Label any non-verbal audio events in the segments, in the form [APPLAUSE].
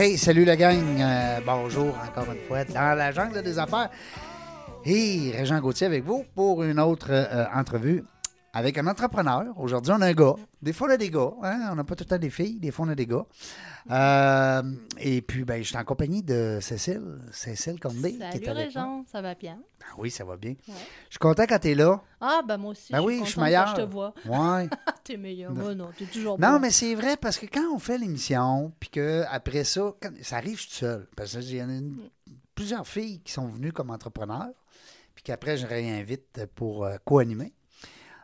Hey, salut la gang. Euh, bonjour encore une fois dans la jungle des affaires. Et Régent Gauthier avec vous pour une autre euh, entrevue avec un entrepreneur. Aujourd'hui, on a un gars. Des fois, on a des gars. hein. On n'a pas tout le temps des filles. Des fois, on a des gars. Euh, et puis, ben, je suis en compagnie de Cécile. Cécile Condé. qui est Salut avec ça va bien? Ben oui, ça va bien. Ouais. Je suis content quand tu es là. Ah, ben moi aussi. Ben je oui, suis je suis meilleur. je te vois. Ouais. [LAUGHS] T'es meilleur. Non, t'es toujours Non, bon. mais c'est vrai parce que quand on fait l'émission, puis que après ça, quand- ça arrive je suis tout seul. Parce qu'il y en a une- plusieurs filles qui sont venues comme entrepreneurs, puis qu'après, je réinvite pour euh, co-animer.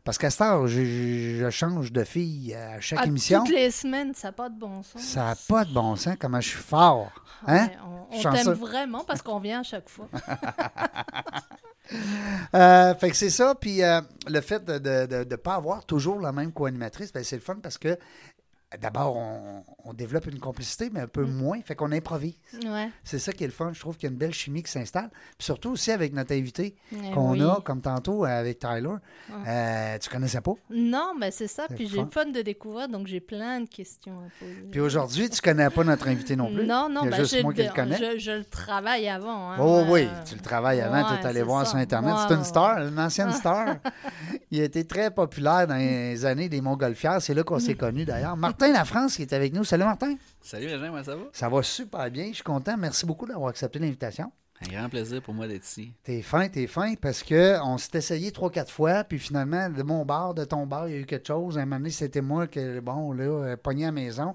Parce qu'à cette heure, je, je- je change de fille à chaque Ah, émission. Toutes les semaines, ça n'a pas de bon sens. Ça n'a pas de bon sens, comment je suis fort. Hein? Ouais, on t'aime vraiment parce qu'on vient à chaque fois. [LAUGHS] Euh, fait que c'est ça. Puis euh, le fait de ne pas avoir toujours la même co-animatrice, ben, c'est le fun parce que d'abord, on, on développe une complicité, mais un peu Mm. moins. Fait qu'on improvise. Ouais. C'est ça qui est le fun. Je trouve qu'il y a une belle chimie qui s'installe. Puis surtout aussi avec notre invité Eh qu'on oui. a, comme tantôt avec Tyler. Euh, tu connaissais pas? Non, mais c'est ça. Puis j'ai le fun de découvrir, donc j'ai plein de questions à poser. Puis aujourd'hui, tu connais pas notre invité non plus. Non, non, Il y a ben, juste je, moi qui le connais. Je, je le travaille avant. hein. Oh oui, Euh, tu le travailles avant, ouais, tu es allé voir ça. sur Internet. Ouais, c'est une ouais. star, une ancienne star. [LAUGHS] Il a été très populaire dans les années des Montgolfières. C'est là qu'on s'est [LAUGHS] connus d'ailleurs. Martin Lafrance qui est avec nous. Salut Martin. Salut Régent, comment ça va? Ça va super bien. Je suis content. Merci beaucoup d'avoir accepté l'invitation. Un grand plaisir pour moi d'être ici. T'es fin, t'es fin, parce que on s'est essayé trois, quatre fois, puis finalement, de mon bar, de ton bar, il y a eu quelque chose. Un moment donné, c'était moi que, bon, là, euh, pogné à la maison.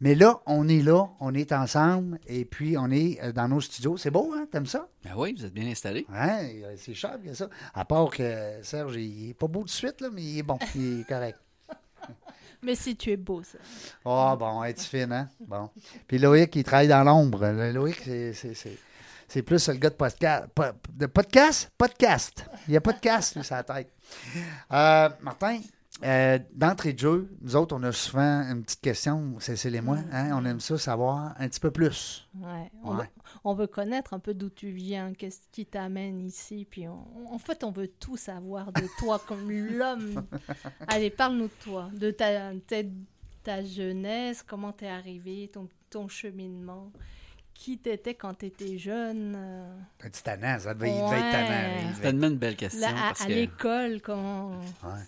Mais là, on est là, on est ensemble, et puis on est euh, dans nos studios. C'est beau, hein? T'aimes ça? Ben oui, vous êtes bien installé. Ouais, euh, c'est cher, bien ça. À part que Serge, il est pas beau de suite, là, mais il est bon, il est correct. Mais si tu es beau, ça. Ah, bon, es-tu fine, hein? Bon. Puis Loïc, il travaille dans l'ombre. Loïc, c'est- plus le gars de podcast. Po- De podcast? Podcast. Il n'y a pas de casse, lui, la tête. Euh, Martin, euh, d'entrée de jeu, nous autres, on a souvent une petite question, c'est les moi. Hein? On aime ça savoir un petit peu plus. Ouais. On, Ouais. Veut, on veut connaître un peu d'où tu viens, qu'est-ce qui t'amène ici. Puis on- en fait, on veut tout savoir de toi [LAUGHS] comme l'homme. Allez, parle-nous de toi, de ta, ta, ta jeunesse, comment t'es arrivé, ton, ton cheminement. Qui t'étais quand t'étais jeune euh, Un petit tannant, ça devait, il devait être tannant. C'est tellement une belle question. là, à, parce à que l'école, comment. Ouais.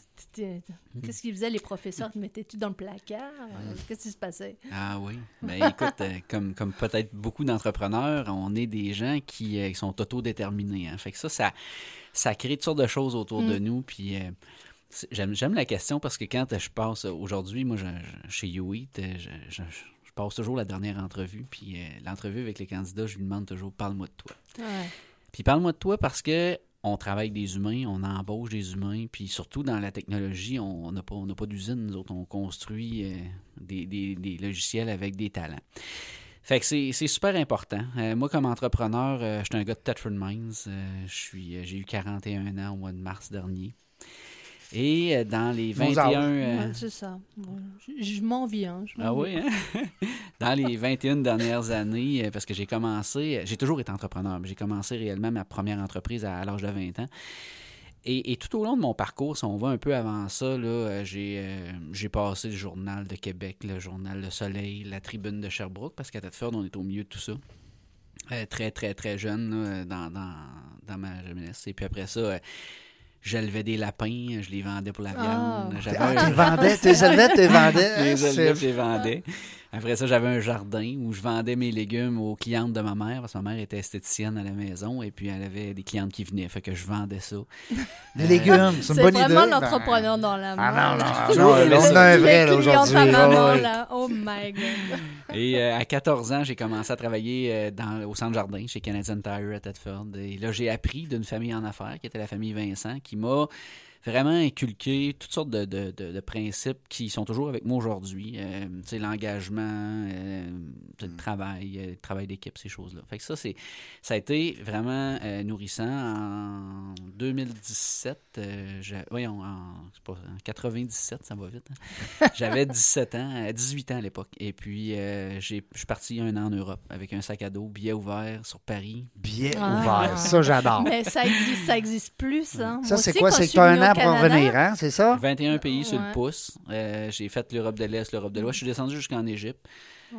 Qu'est-ce qu'ils faisaient les professeurs? Te mettais-tu dans le placard? Qu'est-ce qui se passait? Ah oui. Ben écoute, euh, comme, comme peut-être beaucoup d'entrepreneurs, on est des gens qui, euh, sont autodéterminés. Hein. Fait que ça, ça, ça crée toutes sortes de choses autour de Mm. nous. Puis euh, c'est- j'aime, j'aime la question parce que quand je passe aujourd'hui, moi, je- je- chez YouEat, je, je- je passe toujours la dernière entrevue. Puis euh, l'entrevue avec les candidats, je lui demande toujours parle-moi de toi. Ouais. Puis parle-moi de toi parce que on travaille avec des humains, on embauche des humains, puis surtout dans la technologie, on n'a pas, on pas d'usine, nous autres, on construit euh, des, des- des logiciels avec des talents. Fait que c'est super important. Euh, moi, comme entrepreneur, je suis un gars de Tetford Mines. J'ai eu 41 ans au mois de mars dernier. Et euh, dans les Nos 21... âges. euh, c'est ça. Je, je m'en viens. m'en ah oui, hein? [LAUGHS] Dans les 21 dernières années, euh, parce que j'ai commencé, j'ai toujours été entrepreneur, mais j'ai commencé réellement ma première entreprise à, à l'âge de 20 ans. Et, et tout au long de mon parcours, si on va un peu avant ça, là, j'ai, euh, j'ai passé le Journal de Québec, le Journal Le Soleil, la Tribune de Sherbrooke, parce qu'à Thetford, on est au milieu de tout ça. Euh, très, très, très jeune là, dans, dans, dans ma jeunesse. Et puis après ça, euh, j'élevais des lapins, je les vendais pour la Ah. viande. J'avais Ah, tu vendais, tu les élevais, tu les vendais. je [LAUGHS] les hein, élevais, c'est- je les vendais. Après ça, j'avais un jardin où je vendais mes légumes aux clientes de ma mère, parce que ma mère était esthéticienne à la maison, et puis elle avait des clientes qui venaient, fait que je vendais ça. [LAUGHS] Des légumes, c'est une C'est bonne idée. vraiment Ben, l'entrepreneur dans la main. Ah non, non, [LAUGHS] non, on a un vrai aujourd'hui. Oh my God. Et euh, à 14 ans, j'ai commencé à travailler euh, dans, au centre jardin chez Canadian Tire à Thetford. Et là, j'ai appris d'une famille en affaires, qui était la famille Vincent, qui m'a vraiment inculqué toutes sortes de, de- de- de principes qui sont toujours avec moi aujourd'hui. Euh, tu sais, l'engagement, euh, le travail, euh, le travail d'équipe, ces choses-là. Fait que ça, c'est, ça a été vraiment euh, nourrissant. En 2017, euh, j'ai- voyons, en, pas- en 97, ça va vite. hein. [LAUGHS] J'avais 17 ans, euh, 18 ans à l'époque. Et puis, euh, j'ai- je suis parti un an en Europe avec un sac à dos, billet ouvert sur Paris. Billet Ah. ouvert, ça j'adore. Mais ça existe, ça existe plus. Hein. Ça, c'est quoi? C'est que suis tu as un venue ans pour Canada? revenir, hein, c'est ça? 21 pays sur le pouce. Euh, j'ai fait l'Europe de l'Est, l'Europe de l'Ouest. Je suis descendu jusqu'en Égypte.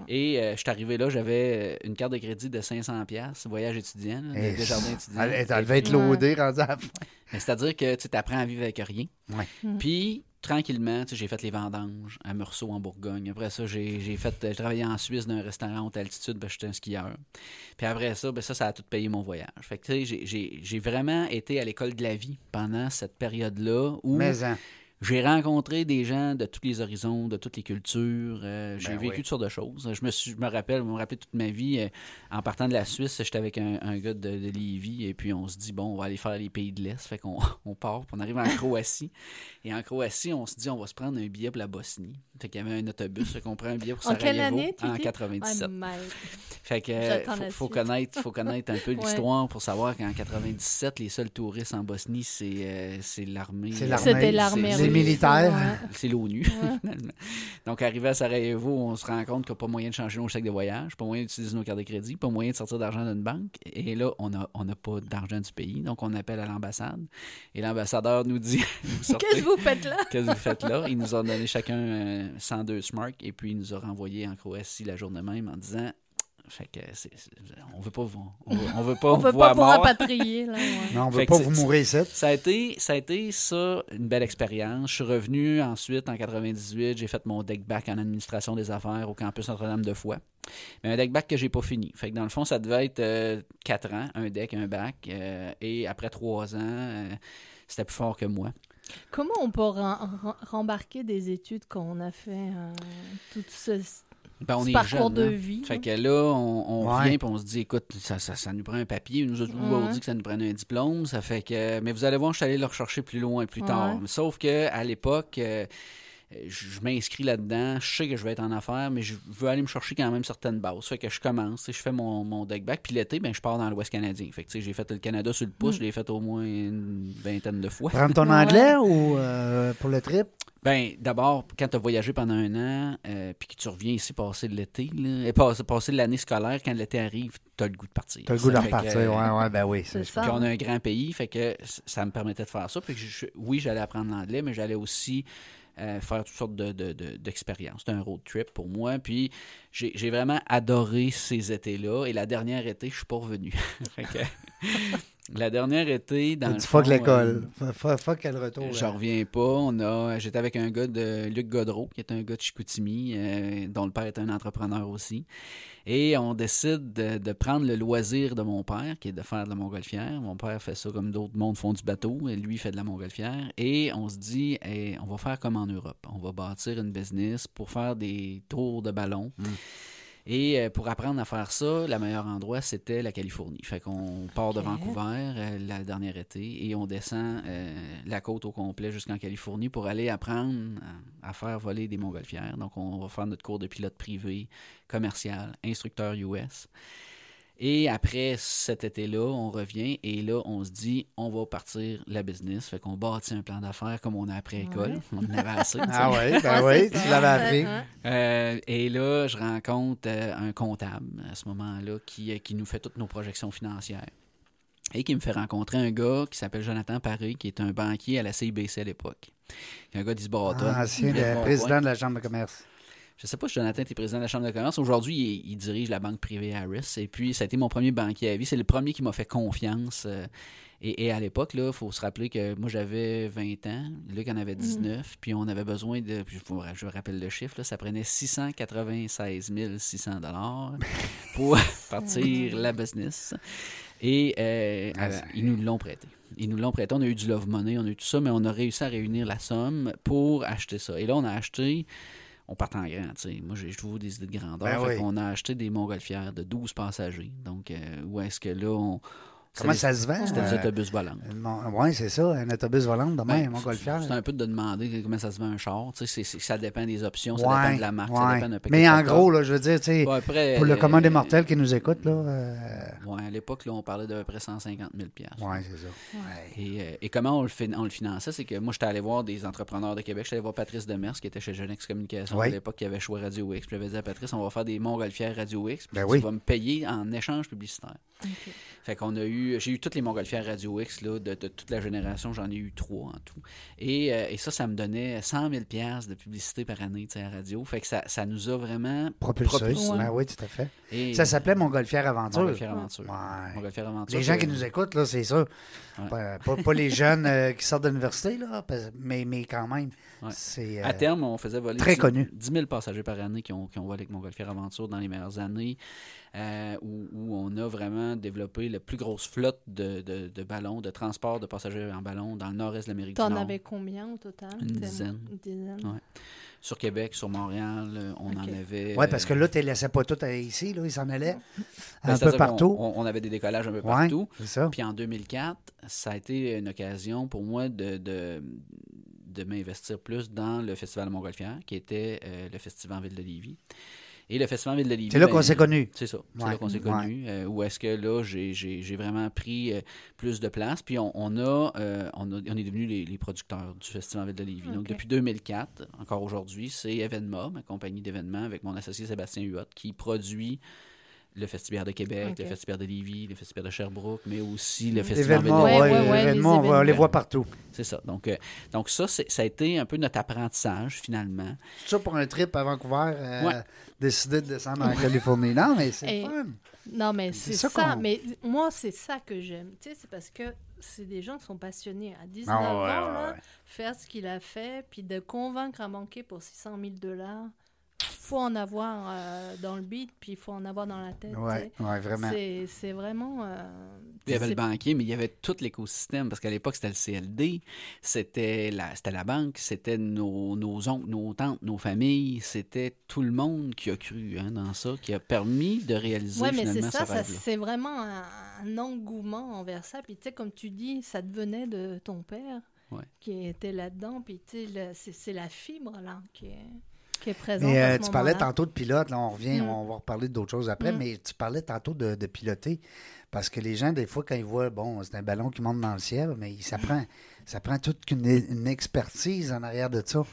Et euh, je suis arrivé là, j'avais une carte de crédit de 500 pièces, voyage étudiant, là, de jardin étudiant. [LAUGHS] Elle, elle devait être Ouais. loadée, rendue à la fin. Mais c'est-à-dire que tu apprends à vivre avec rien. Ouais. Mhm. Puis, tranquillement, j'ai fait les vendanges à Meursault, en Bourgogne. Après ça, j'ai fait, travaillé en Suisse dans un restaurant haute altitude, ben, j'étais un skieur. Puis après ça, ben, ça, ça a tout payé mon voyage. Fait que, j'ai- vraiment été à l'école de la vie pendant cette période-là où hein, j'ai rencontré des gens de tous les horizons, de toutes les cultures. euh, j'ai Ben vécu oui. toutes sortes de choses. Je me, suis, je me rappelle, me rappelle toute ma vie. euh, en partant de la Suisse, j'étais avec un, un gars de, de Lévis et puis on se dit, bon, on va aller faire les pays de l'Est. Fait qu'on [LAUGHS] on part, puis on arrive en [LAUGHS] Croatie. Et en Croatie, on se dit, on va se prendre un billet pour la Bosnie. Fait qu'il y avait un autobus, fait qu'on prend un billet pour En Sarajevo quelle année, tu en dis? 97. Ouais, Mike. Fait que euh, faut, connaître, faut connaître un peu [LAUGHS] Ouais. l'histoire pour savoir qu'en 97, les seuls touristes en Bosnie, c'est euh, c'est l'armée. C'est euh, l'armée. C'était l'armée ouais. [LAUGHS] c'est l'ONU. Donc, arrivé à Sarajevo, on se rend compte qu'il n'y a pas moyen de changer nos chèques de voyage, pas moyen d'utiliser nos cartes de crédit, pas moyen de sortir d'argent d'une banque. Et là, on n'a on a pas d'argent du pays. Donc, on appelle à l'ambassade. Et l'ambassadeur nous dit [LAUGHS] Qu'est-ce que vous faites là? Qu'est-ce que vous faites là? Il nous a donné chacun euh, 102 Smart et puis il nous a renvoyé en Croatie la journée même en disant fait que c'est- c'est- on veut pas vous on veut, on veut [LAUGHS] pas On vous veut pas mort. rapatrier. Là, ouais. non, on veut Fait pas vous mourir ici. Ça a, été, ça a été ça, une belle expérience. Je suis revenu ensuite en 98. J'ai fait mon deck back en administration des affaires au campus Notre-Dame de Foix. Mais un deck back que j'ai pas fini. Fait que dans le fond, ça devait être 4 ans, un deck, un bac. euh, et après 3 ans, euh, c'était plus fort que moi. Comment on peut rembarquer des études quand on a fait euh, tout ce, Ben, on ce est parcours jeune, de hein. vie? Fait que là, on, on Ouais. vient et on se dit, écoute, ça, ça, ça nous prend un papier. Ils nous a toujours Ouais. dit que ça nous prenait un diplôme. Ça fait que. Mais vous allez voir, je suis allé le rechercher plus loin, plus tard. Ouais. Sauf que à l'époque, euh, je, m'inscris là-dedans. Je sais que je vais être en affaires, mais je veux aller me chercher quand même certaines bases. Fait que je commence, je fais mon, mon deck back. Puis l'été, ben, je pars dans l'Ouest canadien. Fait que tu sais, j'ai fait le Canada sur le pouce. Mm. Je l'ai fait au moins une vingtaine de fois. Prendre ton Ouais. anglais ou euh, pour le trip? Ben, d'abord, quand tu as voyagé pendant un an, euh, puis que tu reviens ici passer l'été, là, et passer, passer l'année scolaire, quand l'été arrive, tu as le goût de partir. T'as le goût de repartir. euh, Ouais, ouais, ben oui. C'est c'est- ça. Puis on a un grand pays, fait que c- ça me permettait de faire ça. Puis que je- oui, j'allais apprendre l'anglais, mais j'allais aussi euh, faire toutes sortes de- de- de- d'expériences. C'était un road trip pour moi. Puis j'ai j'ai vraiment adoré ces étés-là. Et la dernière été, je suis pas revenu. [LAUGHS] La dernière été, dans dit fuck fond, euh, l'école. Fuck- le retour. je là. reviens pas. On a, j'étais avec un gars de Luc Godreau, qui est un gars de Chicoutimi, euh, dont le père est un entrepreneur aussi. Et on décide de, de prendre le loisir de mon père, qui est de faire de la montgolfière. Mon père fait ça comme d'autres mondes font du bateau, et lui fait de la montgolfière. Et on se dit, Hey, on va faire comme en Europe. On va bâtir une business pour faire des tours de ballon. Mm. Et euh, pour apprendre à faire ça, le meilleur endroit, c'était la Californie. Fait qu'on part de. Vancouver euh, la dernière été et on descend euh, la côte au complet jusqu'en Californie pour aller apprendre à, à faire voler des montgolfières. Donc, on va faire notre cours de pilote privé, commercial, instructeur US. Et après cet été-là, on revient et là, on se dit, on va partir la business. Fait qu'on bâtit un plan d'affaires comme on a l'école. Ouais. On en avait assez. [LAUGHS] Ah ouais, ben Ouais, oui, tu l'avais appris. Euh, et là, je rencontre euh, un comptable à ce moment-là qui, euh, qui nous fait toutes nos projections financières. Et qui me fait rencontrer un gars qui s'appelle Jonathan Paré, qui est un banquier à la CIBC à l'époque. Un gars d'Isbarton. Ah, Ancien président de la Chambre de commerce. Je sais pas si Jonathan était président de la Chambre de commerce. Aujourd'hui, il, il dirige la banque privée Harris. Et puis, ça a été mon premier banquier à vie. C'est le premier qui m'a fait confiance. euh, et, et à l'époque, il faut se rappeler que moi, j'avais 20 ans. Luc en avait 19. Puis, on avait besoin de. puis je, vous- rappelle le chiffre. Là, ça prenait 696 600 [LAUGHS] pour partir la business. Et euh, Ah, euh, ils nous l'ont prêté. Ils nous l'ont prêté. On a eu du love money, on a eu tout ça, mais on a réussi à réunir la somme pour acheter ça. Et là, on a acheté on part en grand, tu sais. Moi, j'ai toujours des idées de grandeur. Ben fait oui. qu'on a acheté des montgolfières de 12 passagers. Donc, euh, où est-ce que là, on... Comment ça se vend? C'était des euh, autobus volants. Oui, c'est ça, un autobus volant de Ben, même, mon golfière. C'est un peu de demander comment ça se vend un char. Ça dépend des options, ça dépend de la marque, ça dépend d'un Mais en gros, là, je veux dire, pour le euh, commun des mortels qui nous écoute, là, euh, Ouais, à l'époque, là, on parlait d'à peu près 150 000 ouais, c'est ça. Et, euh, comment on le, fin- on le finançait, c'est que moi, j'étais allé voir des entrepreneurs de Québec. J'étais allé voir Patrice Demers, qui était chez Genex Communication Oui. à l'époque, qui avait choix Radio X. Puis j'avais dit à Patrice, on va faire des montgolfières Radio X. Puis Ben tu oui. vas me payer en échange publicitaire. Fait qu'on a eu j'ai eu toutes les montgolfières Radio X là, de, de toute la génération. J'en ai eu trois en tout. Et, euh, et ça, ça me donnait 100 000 piastres de publicité par année à la radio. Fait que ça, ça nous a vraiment Propulsé. propulsé. Ben oui, tout à fait. Et- Ça s'appelait Montgolfière Aventure. Montgolfière Aventure. Ouais. Montgolfière Aventure. Les gens qui nous écoutent, là, c'est ça. Pas, pas- pas les jeunes euh, qui sortent de l'université, là, mais, mais quand même. Ouais. C'est. euh, À terme, on faisait voler très 10 connu. 10 000 passagers par année qui ont, qui ont volé avec Montgolfière Aventure dans les meilleures années, euh, où, où on a vraiment développé la plus grosse flotte de, de- de ballons, de transport de passagers en ballon dans le nord-est de l'Amérique du T'en Nord. avais combien au total? Une dizaine. Une dizaine. Ouais. Sur Québec, sur Montréal, euh, on en avait. Oui, parce que euh, là, tu ne laissais pas tout à- ici, là, ils s'en allaient ben, un peu partout. On, on avait des décollages un peu Ouais, partout. c'est ça. Puis en 2004, ça a été une occasion pour moi de, de, de m'investir plus dans le Festival de Montgolfière, qui était euh, le Festival Ville de Lévis. Et le Festival Ville de Lévis. C'est là ben, qu'on s'est connus. C'est ça. C'est Ouais. là qu'on s'est Ouais. connus. euh, où est-ce que là, j'ai- vraiment pris euh, plus de place. Puis on, on a, euh, on, a- on est devenus les, les producteurs du Festival Ville de Lévis. Donc depuis 2004, encore aujourd'hui, c'est Evenma, ma compagnie d'événements, avec mon associé Sébastien Huot, qui produit le Festival de Québec, le Festival de Lévis, le Festival de Sherbrooke, mais aussi le Festival Événements, de Ouais, ouais, ouais, ouais, les événements, on va les voir partout. C'est ça. Donc, euh, donc ça, ça a été un peu notre apprentissage, finalement. Tout ça pour un trip à Vancouver, euh, Ouais. décider de descendre en Californie. Non, mais c'est [LAUGHS] Et- fun. Non, mais C'est ça Mais moi, c'est ça que j'aime. Tu sais, c'est parce que c'est des gens qui sont passionnés. À 19 Ah, ouais, ans, ouais, là, ouais. faire ce qu'il a fait, puis de convaincre à manquer pour 600 000 dollars, faut en avoir euh, dans le beat, puis il faut en avoir dans la tête. sais. ouais, vraiment. C'est- vraiment. euh, Il y avait le banquier, mais il y avait tout l'écosystème, parce qu'à l'époque, c'était le CLD, c'était la, c'était la banque, c'était nos, nos oncles, nos tantes, nos familles, c'était tout le monde qui a cru hein, dans ça, qui a permis de réaliser Ouais, mais c'est finalement ça, c'est vraiment un, un engouement envers ça. Puis tu sais, comme tu dis, ça te venait de ton père Ouais. qui était là-dedans. Puis tu sais, c'est la fibre là qui est, qui est présente. Mais à euh, ce tu parlais tantôt de pilote, là, on revient, Mm. on va reparler d'autres choses après, Mm. mais tu parlais tantôt de, de piloter. Parce que les gens, des fois, quand ils voient, bon, c'est un ballon qui monte dans le ciel, mais ça prend, ça prend toute une, une expertise en arrière de ça.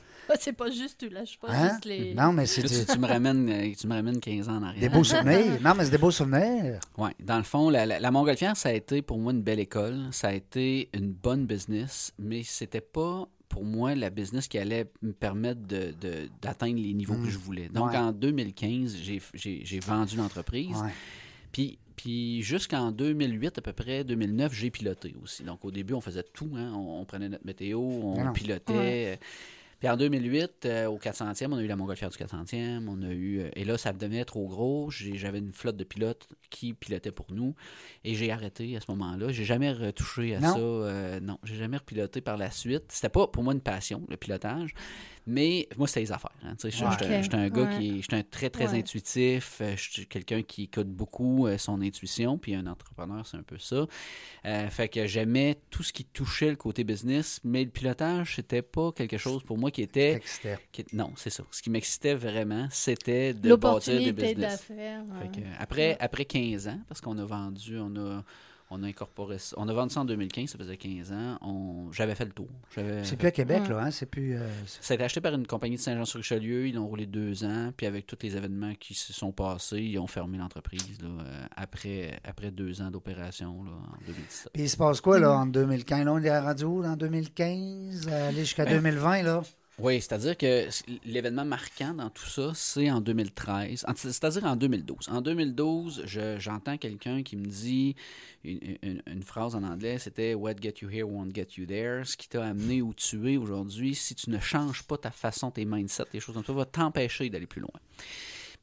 C'est pas juste, tu lâches pas Hein? juste les. Non, mais c'est Là, tu, tu me ramènes, euh, tu me ramènes 15 ans en arrière? des beaux souvenirs. Non, mais c'est des beaux souvenirs. Ouais, dans le fond, la, la, la Montgolfière, ça a été pour moi une belle école. Ça a été une bonne business, mais c'était pas pour moi la business qui allait me permettre de- de- d'atteindre les niveaux Mm. que je voulais. Donc Ouais. en 2015, j'ai- vendu l'entreprise. Ouais. Puis, puis jusqu'en 2008, à peu près, 2009, j'ai piloté aussi. Donc au début, on faisait tout. hein. On, on prenait notre météo, on Non, pilotait. Puis en 2008, euh, au 400e, on a eu la Montgolfière du 400e. On a eu, euh, et là, ça devenait trop gros. J'avais une flotte de pilotes qui pilotaient pour nous. Et j'ai arrêté à ce moment-là. J'ai jamais retouché à Non? ça. euh, non, j'ai jamais repiloté par la suite. C'était pas pour moi une passion, le pilotage. Mais moi, c'était les affaires. hein. Tu sais, J'étais Ouais. j'étais un- gars Ouais. qui est j'étais un très, très Ouais. intuitif. Euh, Je suis quelqu'un qui écoute beaucoup euh, son intuition. Puis un entrepreneur, c'est un peu ça. Euh, fait que j'aimais tout ce qui touchait le côté business. Mais le pilotage, c'était pas quelque chose pour moi qui était. Qui- non, c'est ça. Ce qui m'excitait vraiment, c'était de bâtir des L'opportunité business. Fait que, après, Ouais. après 15 ans, parce qu'on a vendu, on a, on a incorporé ça. On a vendu ça en 2015, ça faisait 15 ans. On, j'avais fait le tour. J'avais, C'est plus à Québec, Ouais. là, hein? C'est plus. euh, c'est- ça a été acheté par une compagnie de Saint-Jean-sur-Richelieu. Ils l'ont roulé deux ans. Puis avec tous les événements qui se sont passés, ils ont fermé l'entreprise là, euh, après, après deux ans d'opération là, en 2017. Puis il se passe quoi, là, en 2015? Là, on est à la radio, là, en 2015, euh, aller jusqu'à Ben, 2020, là? Oui, c'est-à-dire que l'événement marquant dans tout ça, c'est en 2013, en- c'est-à-dire en 2012. En 2012, je- j'entends quelqu'un qui me dit une phrase en anglais, c'était What get you here won't get you there. Ce qui t'a amené où tu es aujourd'hui, si tu ne changes pas ta façon, tes mindsets, tes choses comme ça, va t'empêcher d'aller plus loin.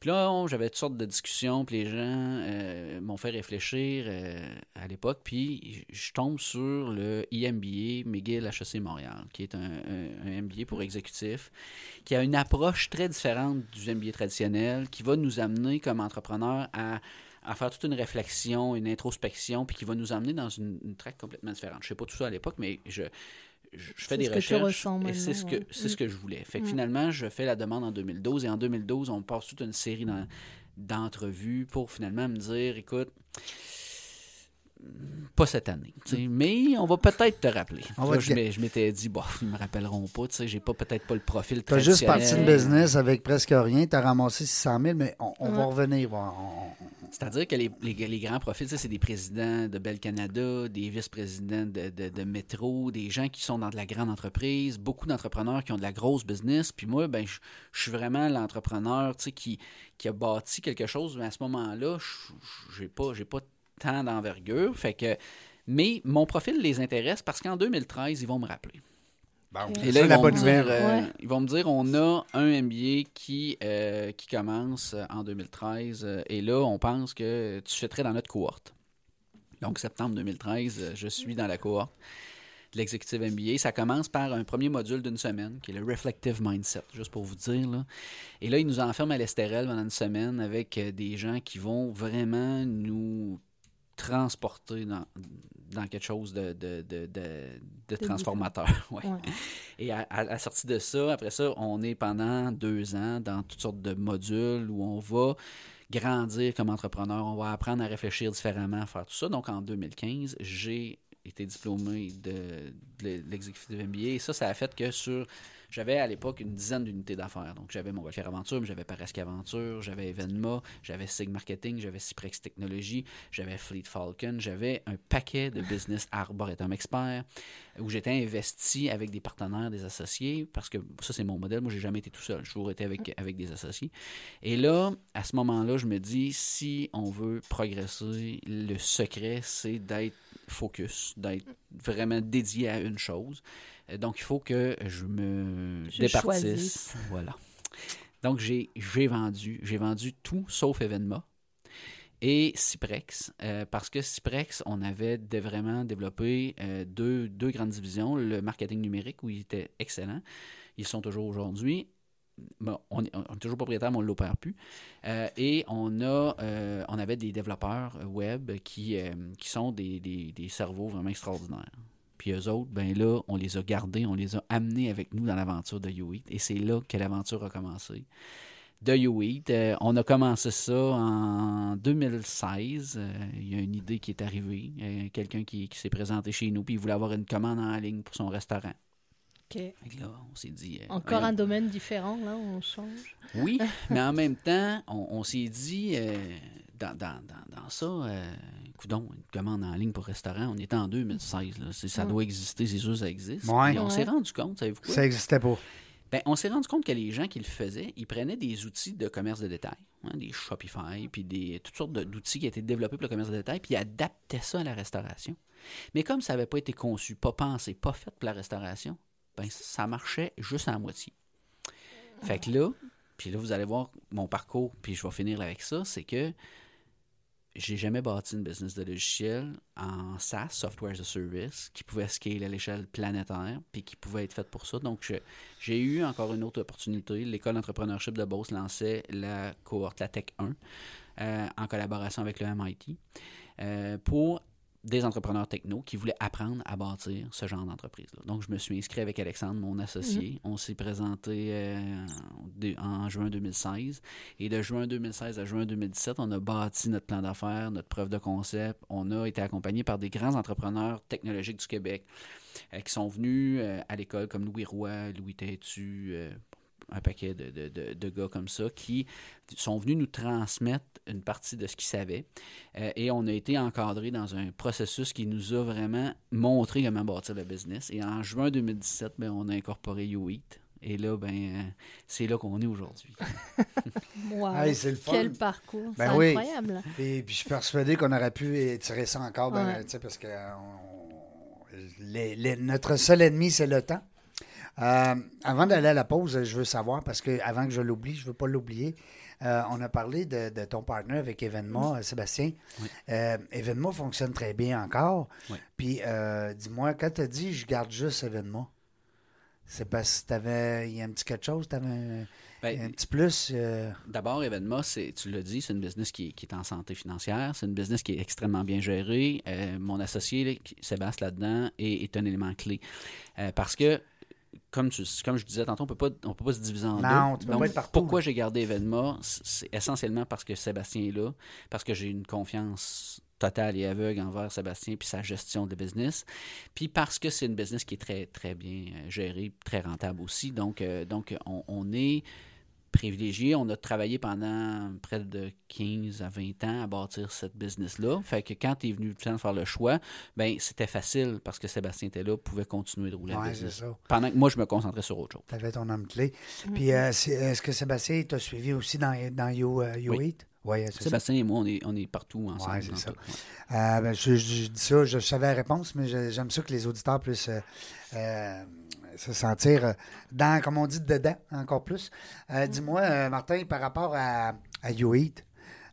Puis là, j'avais toutes sortes de discussions, puis les gens euh, m'ont fait réfléchir euh, à l'époque, puis je tombe sur le IMBA McGill HEC Montréal, qui est un, MBA pour exécutif, qui a une approche très différente du MBA traditionnel, qui va nous amener comme entrepreneurs à faire toute une réflexion, une introspection, puis qui va nous amener dans une, une track complètement différente. Je sais pas tout ça à l'époque, mais je, je, fais des recherches et c'est ce, que, ouais. c'est ce que je voulais. Fait que Mm. finalement, je fais la demande en 2012 et en 2012, on passe toute une série d'en- d'entrevues pour finalement me dire, écoute, pas cette année, tu sais, mais on va peut-être te rappeler. Là, te je m'étais dit, bof, ils me rappelleront pas, tu sais, j'ai pas peut-être pas le profil Tu as juste parti de business avec presque rien. Tu as ramassé 600 000, mais on, on va revenir. On- C'est-à-dire que les, les- les grands profils, c'est des présidents de Bell Canada, des vice-présidents de, de, de Métro, des gens qui sont dans de la grande entreprise, beaucoup d'entrepreneurs qui ont de la grosse business. Puis moi, ben, je, suis vraiment l'entrepreneur tu sais, qui, qui a bâti quelque chose, mais à ce moment-là, je j'ai pas, j'ai pas tant d'envergure. Fait que, mais mon profil les intéresse parce qu'en 2013, ils vont me rappeler. Bon, Et là, ils la vont, bonne me nouvelle. dire, euh, Ouais. ils vont me dire, on a un MBA qui, euh, qui commence en 2013 euh, et là, on pense que tu fêterais dans notre cohorte. Donc, septembre 2013, euh, je suis dans la cohorte de l'exécutive MBA. Ça commence par un premier module d'une semaine, qui est le Reflective Mindset, juste pour vous dire. Là. Et là, ils nous enferment à l'Estérel pendant une semaine avec euh, des gens qui vont vraiment nous transporter dans, dans quelque chose de, de, de, de, de transformateur. [LAUGHS] Ouais. Ouais. Et à, à la sortie de ça, après ça, on est pendant deux ans dans toutes sortes de modules où on va grandir comme entrepreneur, on va apprendre à réfléchir différemment, à faire tout ça. Donc en 2015, j'ai été diplômé de, de l'exécutif MBA et ça, ça a fait que sur j'avais à l'époque une dizaine d'unités d'affaires. Donc, j'avais Montgolfière Aventure, mais j'avais Parasque Aventure, j'avais Evenma, j'avais Sig Marketing, j'avais Cyprex Technologies, j'avais Fleet Falcon, j'avais un paquet de business [LAUGHS] Arboretum Expert où j'étais investi avec des partenaires, des associés, parce que ça, c'est mon modèle. Moi, j'ai jamais été tout seul. J'ai toujours été avec, avec des associés. Et là, à ce moment-là, je me dis, si on veut progresser, le secret, c'est d'être focus, d'être vraiment dédié à une chose. Donc, il faut que je me Je départisse. choisisse. Voilà. Donc, j'ai vendu. J'ai vendu tout sauf Evenma et Cyprex, euh, parce que Cyprex, on avait de- vraiment développé euh, deux, deux grandes divisions. Le marketing numérique, où il était excellent. Ils sont toujours aujourd'hui. Bon, on, est, on est toujours propriétaire, mais on ne l'opère plus. Euh, et on, a, euh, on avait des développeurs web qui, qui sont des, des- des cerveaux vraiment extraordinaires. Puis eux autres, ben là, on les a gardés, on les a amenés avec nous dans l'aventure de U8. Et c'est là que l'aventure a commencé. De U8, euh, on a commencé ça en 2016. Euh, il y a une idée qui est arrivée. Euh, Quelqu'un qui, qui s'est présenté chez nous, puis il voulait avoir une commande en ligne pour son restaurant. Ok. Fait que là, on s'est dit. Encore un domaine différent, là, on change. Oui, [LAUGHS] mais en même temps, on, on s'est dit, euh, dans, dans, dans, ça, euh, coudon, une commande en ligne pour restaurant, on était en 2016. Là, ça doit exister, c'est sûr ça existe. Ouais. Puis on s'est Ouais. rendu compte, savez-vous quoi? Ça n'existait pas. Ben, on s'est rendu compte que les gens qui le faisaient, ils prenaient des outils de commerce de détail, hein, des Shopify, puis des, toutes sortes d'outils qui étaient développés pour le commerce de détail, puis ils adaptaient ça à la restauration. Mais comme ça n'avait pas été conçu, pas pensé, pas fait pour la restauration, ben, ça marchait juste à moitié. Fait que là, puis là, vous allez voir mon parcours, puis je vais finir avec ça, c'est que j'ai jamais bâti une business de logiciel en SaaS, Software as a Service, qui pouvait scaler à l'échelle planétaire, puis qui pouvait être faite pour ça. Donc, j'ai eu encore une autre opportunité. L'école d'entrepreneurship de Beauce lançait la cohorte, la Tech 1, euh, en collaboration avec le MIT, euh, pour des entrepreneurs techno qui voulaient apprendre à bâtir ce genre d'entreprise-là. Donc, je me suis inscrit avec Alexandre, mon associé. On s'est présenté euh, en- juin 2016. Et de juin 2016 à juin 2017, on a bâti notre plan d'affaires, notre preuve de concept. On a été accompagné par des grands entrepreneurs technologiques du Québec euh, qui sont venus euh, à l'école, comme Louis Roy, Louis Tétu, un paquet de, de- de- de gars comme ça, qui sont venus nous transmettre une partie de ce qu'ils savaient. Euh, et on a été encadré dans un processus qui nous a vraiment montré comment bâtir le business. Et en juin 2017, ben, on a incorporé U8. Et là, ben, euh, c'est là qu'on est aujourd'hui. [LAUGHS] Wow. Hey, c'est le fun. Quel parcours. Ben c'est oui. incroyable. Et puis je suis persuadé qu'on aurait pu étirer ça encore, ben, Ouais. tu sais, parce que euh, on- les- les- notre seul ennemi, c'est le temps. Euh, avant d'aller à la pause, je veux savoir, parce que avant que je l'oublie, je ne veux pas l'oublier, euh, on a parlé de, de ton partenaire avec euh, Sébastien. Oui. Euh, fonctionne très bien encore. Oui. Puis dis-moi, quand tu as dit je garde juste Evenma, c'est parce que t'avais, il y a un petit quelque chose, tu avais un, Ben, un petit plus. D'abord, c'est, tu l'as dit, c'est une business qui, qui est en santé financière. C'est une business qui est extrêmement bien gérée. Mon associé, Sébastien, là-dedans, est, est un élément clé. Parce que, comme, tu, comme je disais tantôt, on ne peut pas se diviser en Non, deux. tu peux Donc, pas être partout. pourquoi j'ai gardé Evenma? C'est c'est essentiellement parce que Sébastien est là, parce que j'ai une confiance totale et aveugle envers Sébastien puis sa gestion de business, puis parce que c'est une business qui est très, très bien euh, gérée, très rentable aussi. Donc, euh, donc on, on est privilégié. On a travaillé pendant près de 15 à 20 ans à bâtir cette business-là. Fait que quand tu es venu de faire le choix, ben c'était facile parce que Sébastien était là, pouvait continuer de rouler la Ouais, business. ça. Pendant que moi, je me concentrais sur autre chose. Tu avais ton homme clé. Puis, euh, c'est- est-ce que Sébastien t'a suivi aussi dans, dans You, euh, You Oui. Eat? Oui, c'est ça. Sébastien et moi, on est, on est partout ensemble. Ouais, c'est ça. Euh, ben, je, je- je dis ça, je savais la réponse, mais je- j'aime ça que les auditeurs puissent euh, euh, se sentir euh, dans, comme on dit, dedans, encore plus. Euh, Dis-moi, euh, Martin, par rapport à, à You Eat,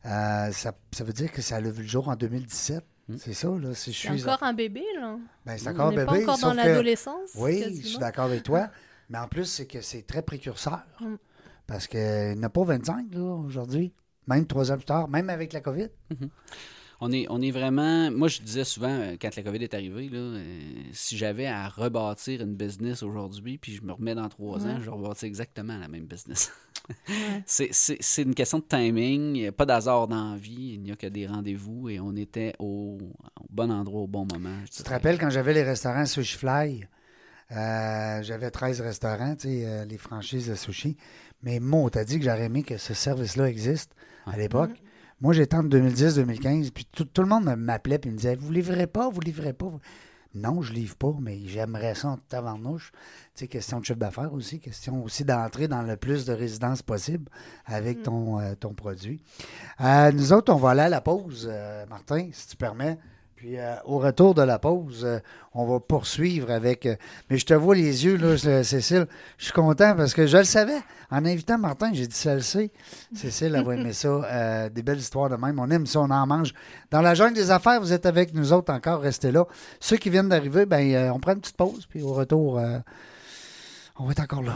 euh, ça, ça veut dire que ça a vu le jour en 2017. Hmm. C'est ça, là? Si C'est suis. encore un bébé, là. Ben, c'est On encore n'est bébé. pas encore dans l'adolescence. Oui, je suis d'accord avec toi. Mais en plus, c'est que c'est très précurseur. Mm. Parce qu'il n'y a pas 25 là, aujourd'hui. Même trois ans plus tard, même avec la COVID. On est, on est vraiment. Moi, je disais souvent, euh, quand la COVID est arrivée, là, euh, si j'avais à rebâtir une business aujourd'hui, puis je me remets dans trois ans, je rebâtis exactement la même business. [LAUGHS] C'est- C'est c'est une question de timing. Il n'y a pas d'hasard dans la vie. Il n'y a que des rendez-vous et on était au, au bon endroit au bon moment. je Tu te rappelles quand j'avais les restaurants Sushi Fly? euh, j'avais 13 restaurants, tu sais, euh, les franchises de sushi. Mais moi, t'as dit que j'aurais aimé que ce service-là existe à l'époque. Moi, j'étais en 2010-2015, puis tout, tout le monde m'appelait et me disait Vous livrez pas, vous livrez pas. Non, je livre pas, mais j'aimerais ça en tabarnouche. Tu sais, question de chiffre d'affaires aussi, question aussi d'entrer dans le plus de résidences possible avec ton, euh, ton produit. Euh, nous autres, on va aller à la pause, euh, Martin, si tu permets. Puis euh, au retour de la pause, euh, on va poursuivre avec. euh, mais je te vois les yeux, là, Cécile. Je suis content parce que je le savais. En invitant Martin, j'ai dit ça le sait. Cécile, elle va aimer ça. des belles histoires de même. On aime ça, on en mange. Dans la jungle des affaires, vous êtes avec nous autres encore, restez là. Ceux qui viennent d'arriver, ben, on prend une petite pause, puis au retour, on va être encore là.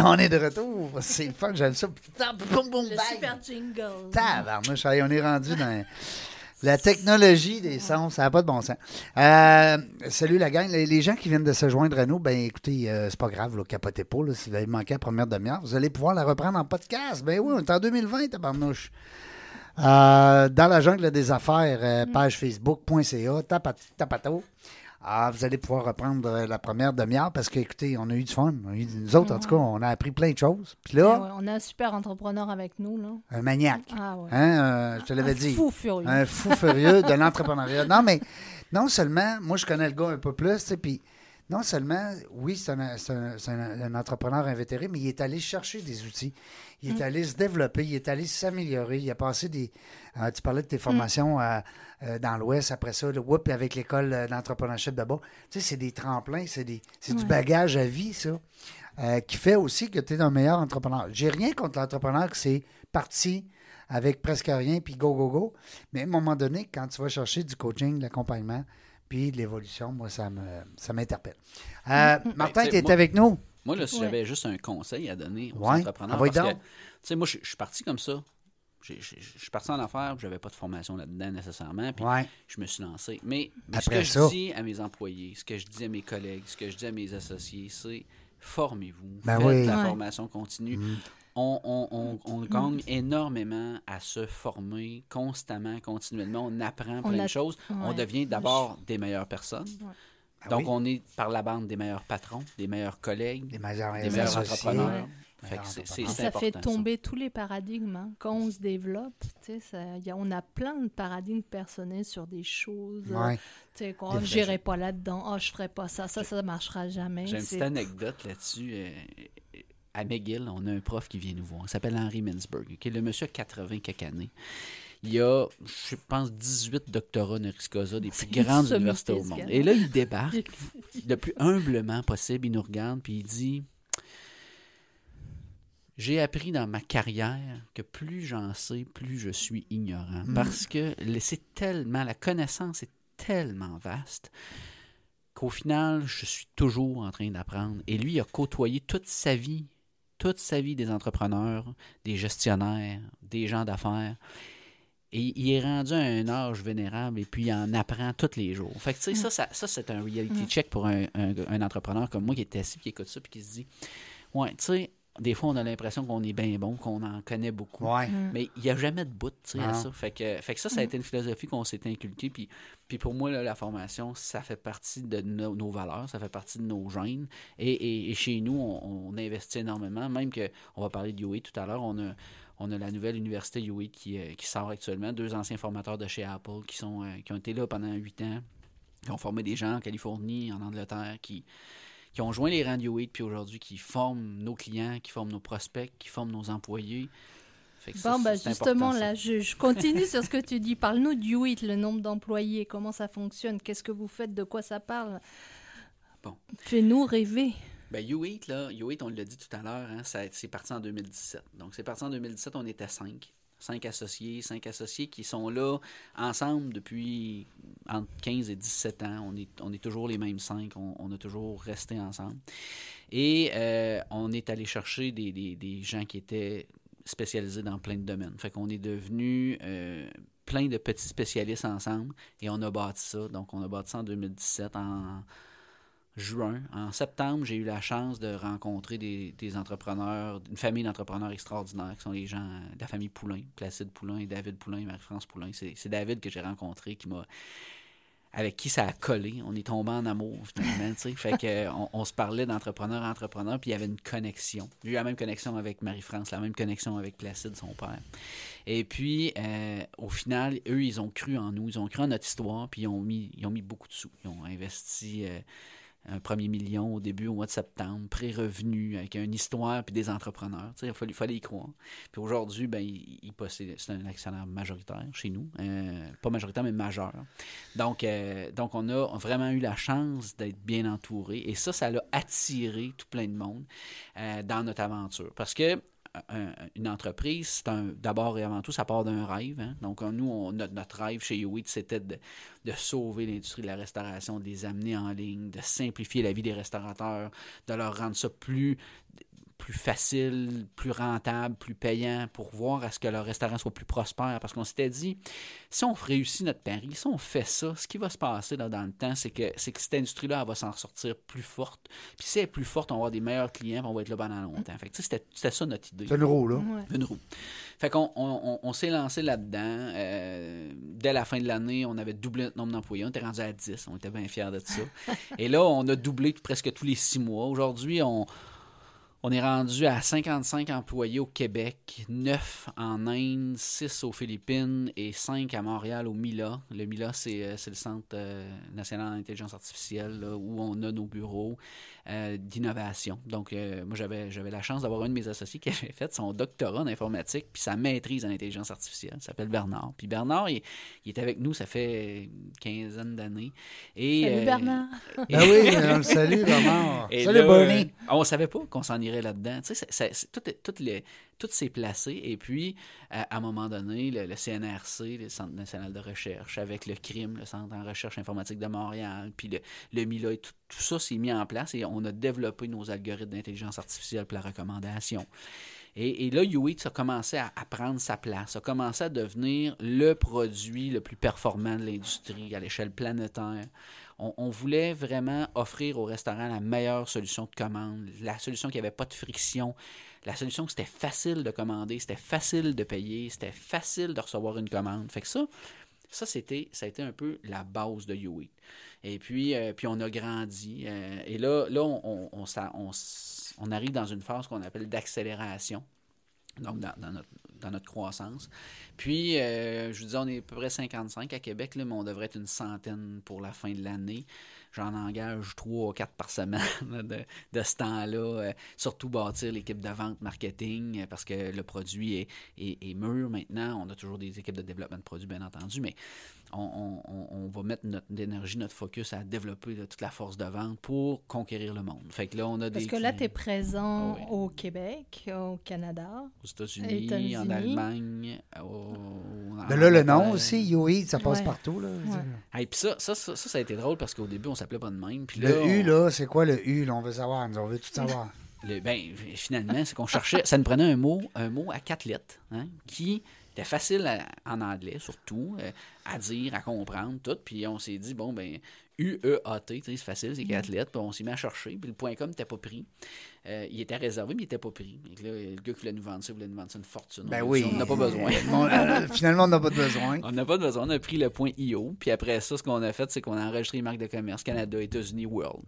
Hey, [LAUGHS] on est de retour. C'est le fun, j'aime ça. Boum, boum, Le bang. super jingle. Tabarnouche, hey, on est rendu dans la technologie des sons. Ça n'a pas de bon sens. Euh, salut la gang. Les, les gens qui viennent de se joindre à nous, ben écoutez, euh, c'est pas grave, là, capotez pas. Là, si vous avez manqué la première demi-heure, vous allez pouvoir la reprendre en podcast. Ben oui, on est en 2020, tabarnouche. Euh, dans la jungle des affaires, euh, page facebook.ca, tapa- tapato. Ah, vous allez pouvoir reprendre euh, la première demi-heure parce que, écoutez, on a eu du fun. On a eu- nous autres, en tout cas, on a appris plein de choses. Puis là, Ah ouais, on a un super entrepreneur avec nous, là. un maniaque. Ah ouais. Hein, euh, je te l'avais Un dit. fou furieux. Un fou furieux de l'entrepreneuriat. Non, mais non seulement, moi, je connais le gars un peu plus, tu puis non seulement, oui, c'est un, un- un- un entrepreneur invétéré, mais il est allé chercher des outils. Il est allé se développer, il est allé s'améliorer. Il a passé des. Euh, tu parlais de tes formations euh, euh, dans l'Ouest, après ça, le whoop avec l'école d'entrepreneurship de bas. Tu sais, c'est des tremplins, c'est des- c'est du Ouais. bagage à vie, ça, euh, qui fait aussi que tu es un meilleur entrepreneur. J'ai rien contre l'entrepreneur qui s'est parti avec presque rien, puis go, go, go. Mais à un moment donné, quand tu vas chercher du coaching, de l'accompagnement, puis de l'évolution, moi, ça me ça m'interpelle. Euh, Martin, Ben, tu es moi- avec nous? Moi, là, si Ouais. j'avais juste un conseil à donner aux Ouais. entrepreneurs, parce que, tu sais, moi, je suis parti comme ça. Je suis parti en affaires, puis j'avais pas de formation là-dedans nécessairement, puis Ouais. je me suis lancé. Mais, Après ce ça. que je dis à mes employés, ce que je dis à mes collègues, ce que je dis à mes associés, c'est formez-vous, Ben faites oui. la Ouais. formation continue. On, on- on- on gagne énormément à se former constamment, continuellement. On apprend plein de choses. On devient d'abord des meilleures personnes. Ah Donc, oui. on est par la bande des meilleurs patrons, des meilleurs collègues, Les meilleurs, des meilleurs associés. entrepreneurs. Ouais. Fait que c'est- c'est Puis c'est ça fait ça. tomber tous les paradigmes. hein. Quand on se développe, ça- y a- on a plein de paradigmes personnels sur des choses. Ouais. tu sais, qu'on- oh, j'irai pas là-dedans, oh, je ferai pas ça, ça, ça marchera jamais. J'ai une petite anecdote là-dessus. euh, à McGill, on a un prof qui vient nous voir. Il s'appelle Henry Mintzberg, qui est le monsieur a 80 quelques années. Il y a, je pense, 18 doctorats honoris causa des plus grandes universités au monde. Et là, il débarque [LAUGHS] le plus humblement possible. Il nous regarde puis il dit J'ai appris dans ma carrière que plus j'en sais, plus je suis ignorant. Parce que c'est tellement, la connaissance est tellement vaste qu'au final, je suis toujours en train d'apprendre. Et lui, il a côtoyé toute sa vie, toute sa vie des entrepreneurs, des gestionnaires, des gens d'affaires. Et il est rendu à un âge vénérable et puis il en apprend tous les jours. Fait que, tu sais, ça, ça, ça, c'est un reality check pour un, un- un entrepreneur comme moi qui est assis, qui écoute ça, puis qui se dit Ouais, tu sais, des fois, on a l'impression qu'on est bien bon, qu'on en connaît beaucoup. Ouais. Mais il n'y a jamais de bout tu sais, à ça. Fait que, fait que ça, ça a été une philosophie qu'on s'est inculquée. Puis, puis pour moi, là, la formation, ça fait partie de nos, nos valeurs, ça fait partie de nos gènes. Et, et- et chez nous, on, on investit énormément. Même que, on va parler de UA tout à l'heure, on a, on a la nouvelle université UA qui, euh, qui sort actuellement. Deux anciens formateurs de chez Apple qui, sont, euh, qui ont été là pendant huit ans, qui ont formé des gens en Californie, en Angleterre, qui, qui ont joint les rangs de UA, puis aujourd'hui qui forment nos clients, qui forment nos prospects, qui forment nos employés. Fait que ça, Bon, c'est justement, là, je, je continue sur ce que tu dis. Parle-nous du WIT, le nombre d'employés, comment ça fonctionne, qu'est-ce que vous faites, de quoi ça parle? Bon. Fais-nous rêver. Ben, U8, là, U8, on l'a dit tout à l'heure, hein, c'est parti en 2017. Donc, c'est parti en 2017, on était cinq. Cinq associés, cinq associés qui sont là ensemble depuis entre 15 et 17 ans. On est, on est toujours les mêmes cinq, on, a toujours resté ensemble. Et euh, on est allé chercher des, des- des gens qui étaient spécialisés dans plein de domaines. Fait qu'on est devenu euh, plein de petits spécialistes ensemble et on a bâti ça. Donc, on a bâti ça en 2017 en juin. En septembre, j'ai eu la chance de rencontrer des, entrepreneurs, une famille d'entrepreneurs extraordinaires qui sont les gens euh, de la famille Poulain, Placide Poulain David Poulain Marie-France Poulain. C'est David que j'ai rencontré qui m'a avec qui ça a collé. On est tombé en amour, finalement. Fait que, euh, on, se parlait d'entrepreneur à entrepreneur, puis il y avait une connexion. J'ai eu la même connexion avec Marie-France, la même connexion avec Placide, son père. Et puis, euh, au final, eux, ils ont cru en nous, ils ont cru en notre histoire, puis ils ont mis, ils ont mis beaucoup de sous. Ils ont investi un premier million au début, au mois de septembre, pré-revenu, avec une histoire, puis des entrepreneurs. Il fallait, fallait y croire. Puis aujourd'hui, ben, il, possède- c'est un actionnaire majoritaire chez nous. Euh, pas majoritaire, mais majeur. Donc, euh, donc, on a vraiment eu la chance d'être bien entouré. Et ça, ça l'a attiré tout plein de monde euh, dans notre aventure. Parce que un- une entreprise, c'est d'abord et avant tout, ça part d'un rêve. hein. Donc, nous, notre, rêve chez YouEat, c'était de sauver l'industrie de la restauration, de les amener en ligne, de simplifier la vie des restaurateurs, de leur rendre ça plus plus facile, plus rentable, plus payant pour voir à ce que leur restaurant soit plus prospère. Parce qu'on s'était dit, si on réussit notre pari, si on fait ça, ce qui va se passer là, dans le temps, c'est que, c'est que cette industrie-là, elle va s'en sortir plus forte. Puis si elle est plus forte, on va avoir des meilleurs clients, puis on va être là pendant longtemps. Fait que, tu sais, c'était, c'était ça notre idée. C'est une roue, là. Ouais. Une roue. Fait qu'on on, on- on s'est lancé là-dedans. Euh, dès la fin de l'année, on avait doublé notre nombre d'employés. On était rendu à 10. On était bien fiers de ça. [LAUGHS] Et là, on a doublé presque tous les six mois. Aujourd'hui, on, on est rendu à 55 employés au Québec, 9 en Inde, 6 aux Philippines et 5 à Montréal au MILA. Le MILA, c'est euh, c'est le Centre euh, national d'intelligence artificielle là, où on a nos bureaux euh, d'innovation. Donc, euh, moi, j'avais j'avais la chance d'avoir un de mes associés qui avait fait son doctorat en informatique puis sa maîtrise en intelligence artificielle. Il s'appelle Bernard. Puis Bernard, il, il est avec nous, ça fait une quinzaine d'années. Et, Salut euh, Bernard. Ben oui, on le salue, [LAUGHS] et Salut, là, Bernie. on savait pas qu'on s'en irait là-dedans. Tu sais, tout, tout, tout s'est placé. Et puis, à, un moment donné, le, CNRC, le Centre national de recherche, avec le CRIM, le Centre en recherche informatique de Montréal, puis le, le MILA, et tout, ça s'est mis en place et on a développé nos algorithmes d'intelligence artificielle pour la recommandation. Et, et là, UIT a commencé à prendre sa place, a commencé à devenir le produit le plus performant de l'industrie à l'échelle planétaire. On, voulait vraiment offrir aux restaurants la meilleure solution de commande, la solution qui n'avait pas de friction, la solution que c'était facile de commander, c'était facile de payer, c'était facile de recevoir une commande. Fait que ça, ça, c'était, ça a été un peu la base de YouEat. Et puis, euh, puis on a grandi. euh, et là, là on, on arrive dans une phase qu'on appelle d'accélération. Donc, dans, notre, dans notre croissance. Puis, euh, je vous dis, on est à peu près 55 à Québec, là, mais on devrait être une centaine pour la fin de l'année. j'en engage trois ou quatre par semaine [LAUGHS] de, de ce temps-là. Euh, surtout bâtir l'équipe de vente marketing euh, parce que le produit est, est, est mûr maintenant. On a toujours des équipes de développement de produits, bien entendu, mais on, on- on va mettre notre énergie, notre focus à développer là, toute la force de vente pour conquérir le monde. Fait que là, on a Parce des que là, tu es présent Ah oui. au Québec, au Canada. aux États-Unis, en Allemagne, au, Ben là, le nom aussi, UAE, ça passe Ouais. partout. Là. Hey, puis ça, ça, ça, ça, a été drôle parce qu'au début, on s'appelait pas de même. Puis Le U, on- là, c'est quoi le U? Là, on veut savoir. Nous, on veut tout savoir. [LAUGHS] le- ben, finalement, c'est qu'on cherchait, ça nous prenait un mot, un mot à quatre lettres, hein, qui était facile à- en anglais, surtout, euh, à dire, à comprendre, tout. Puis on s'est dit, bon, ben, U-E-A-T, c'est facile, c'est quatre lettres. Puis on s'est mis à chercher, puis le point .com n'était pas pris. Euh, il était réservé, mais il n'était pas pris. Et là, le gars qui voulait nous vendre ça, voulait nous vendre ça une fortune. Ben On oui. dit, On n'a pas besoin. [LAUGHS] Bon, euh, finalement, on n'a pas de besoin. [LAUGHS] On n'a pas de besoin. On a pris le point IO. Puis après ça, ce qu'on a fait, c'est qu'on a enregistré les marques de commerce Canada, États-Unis, World.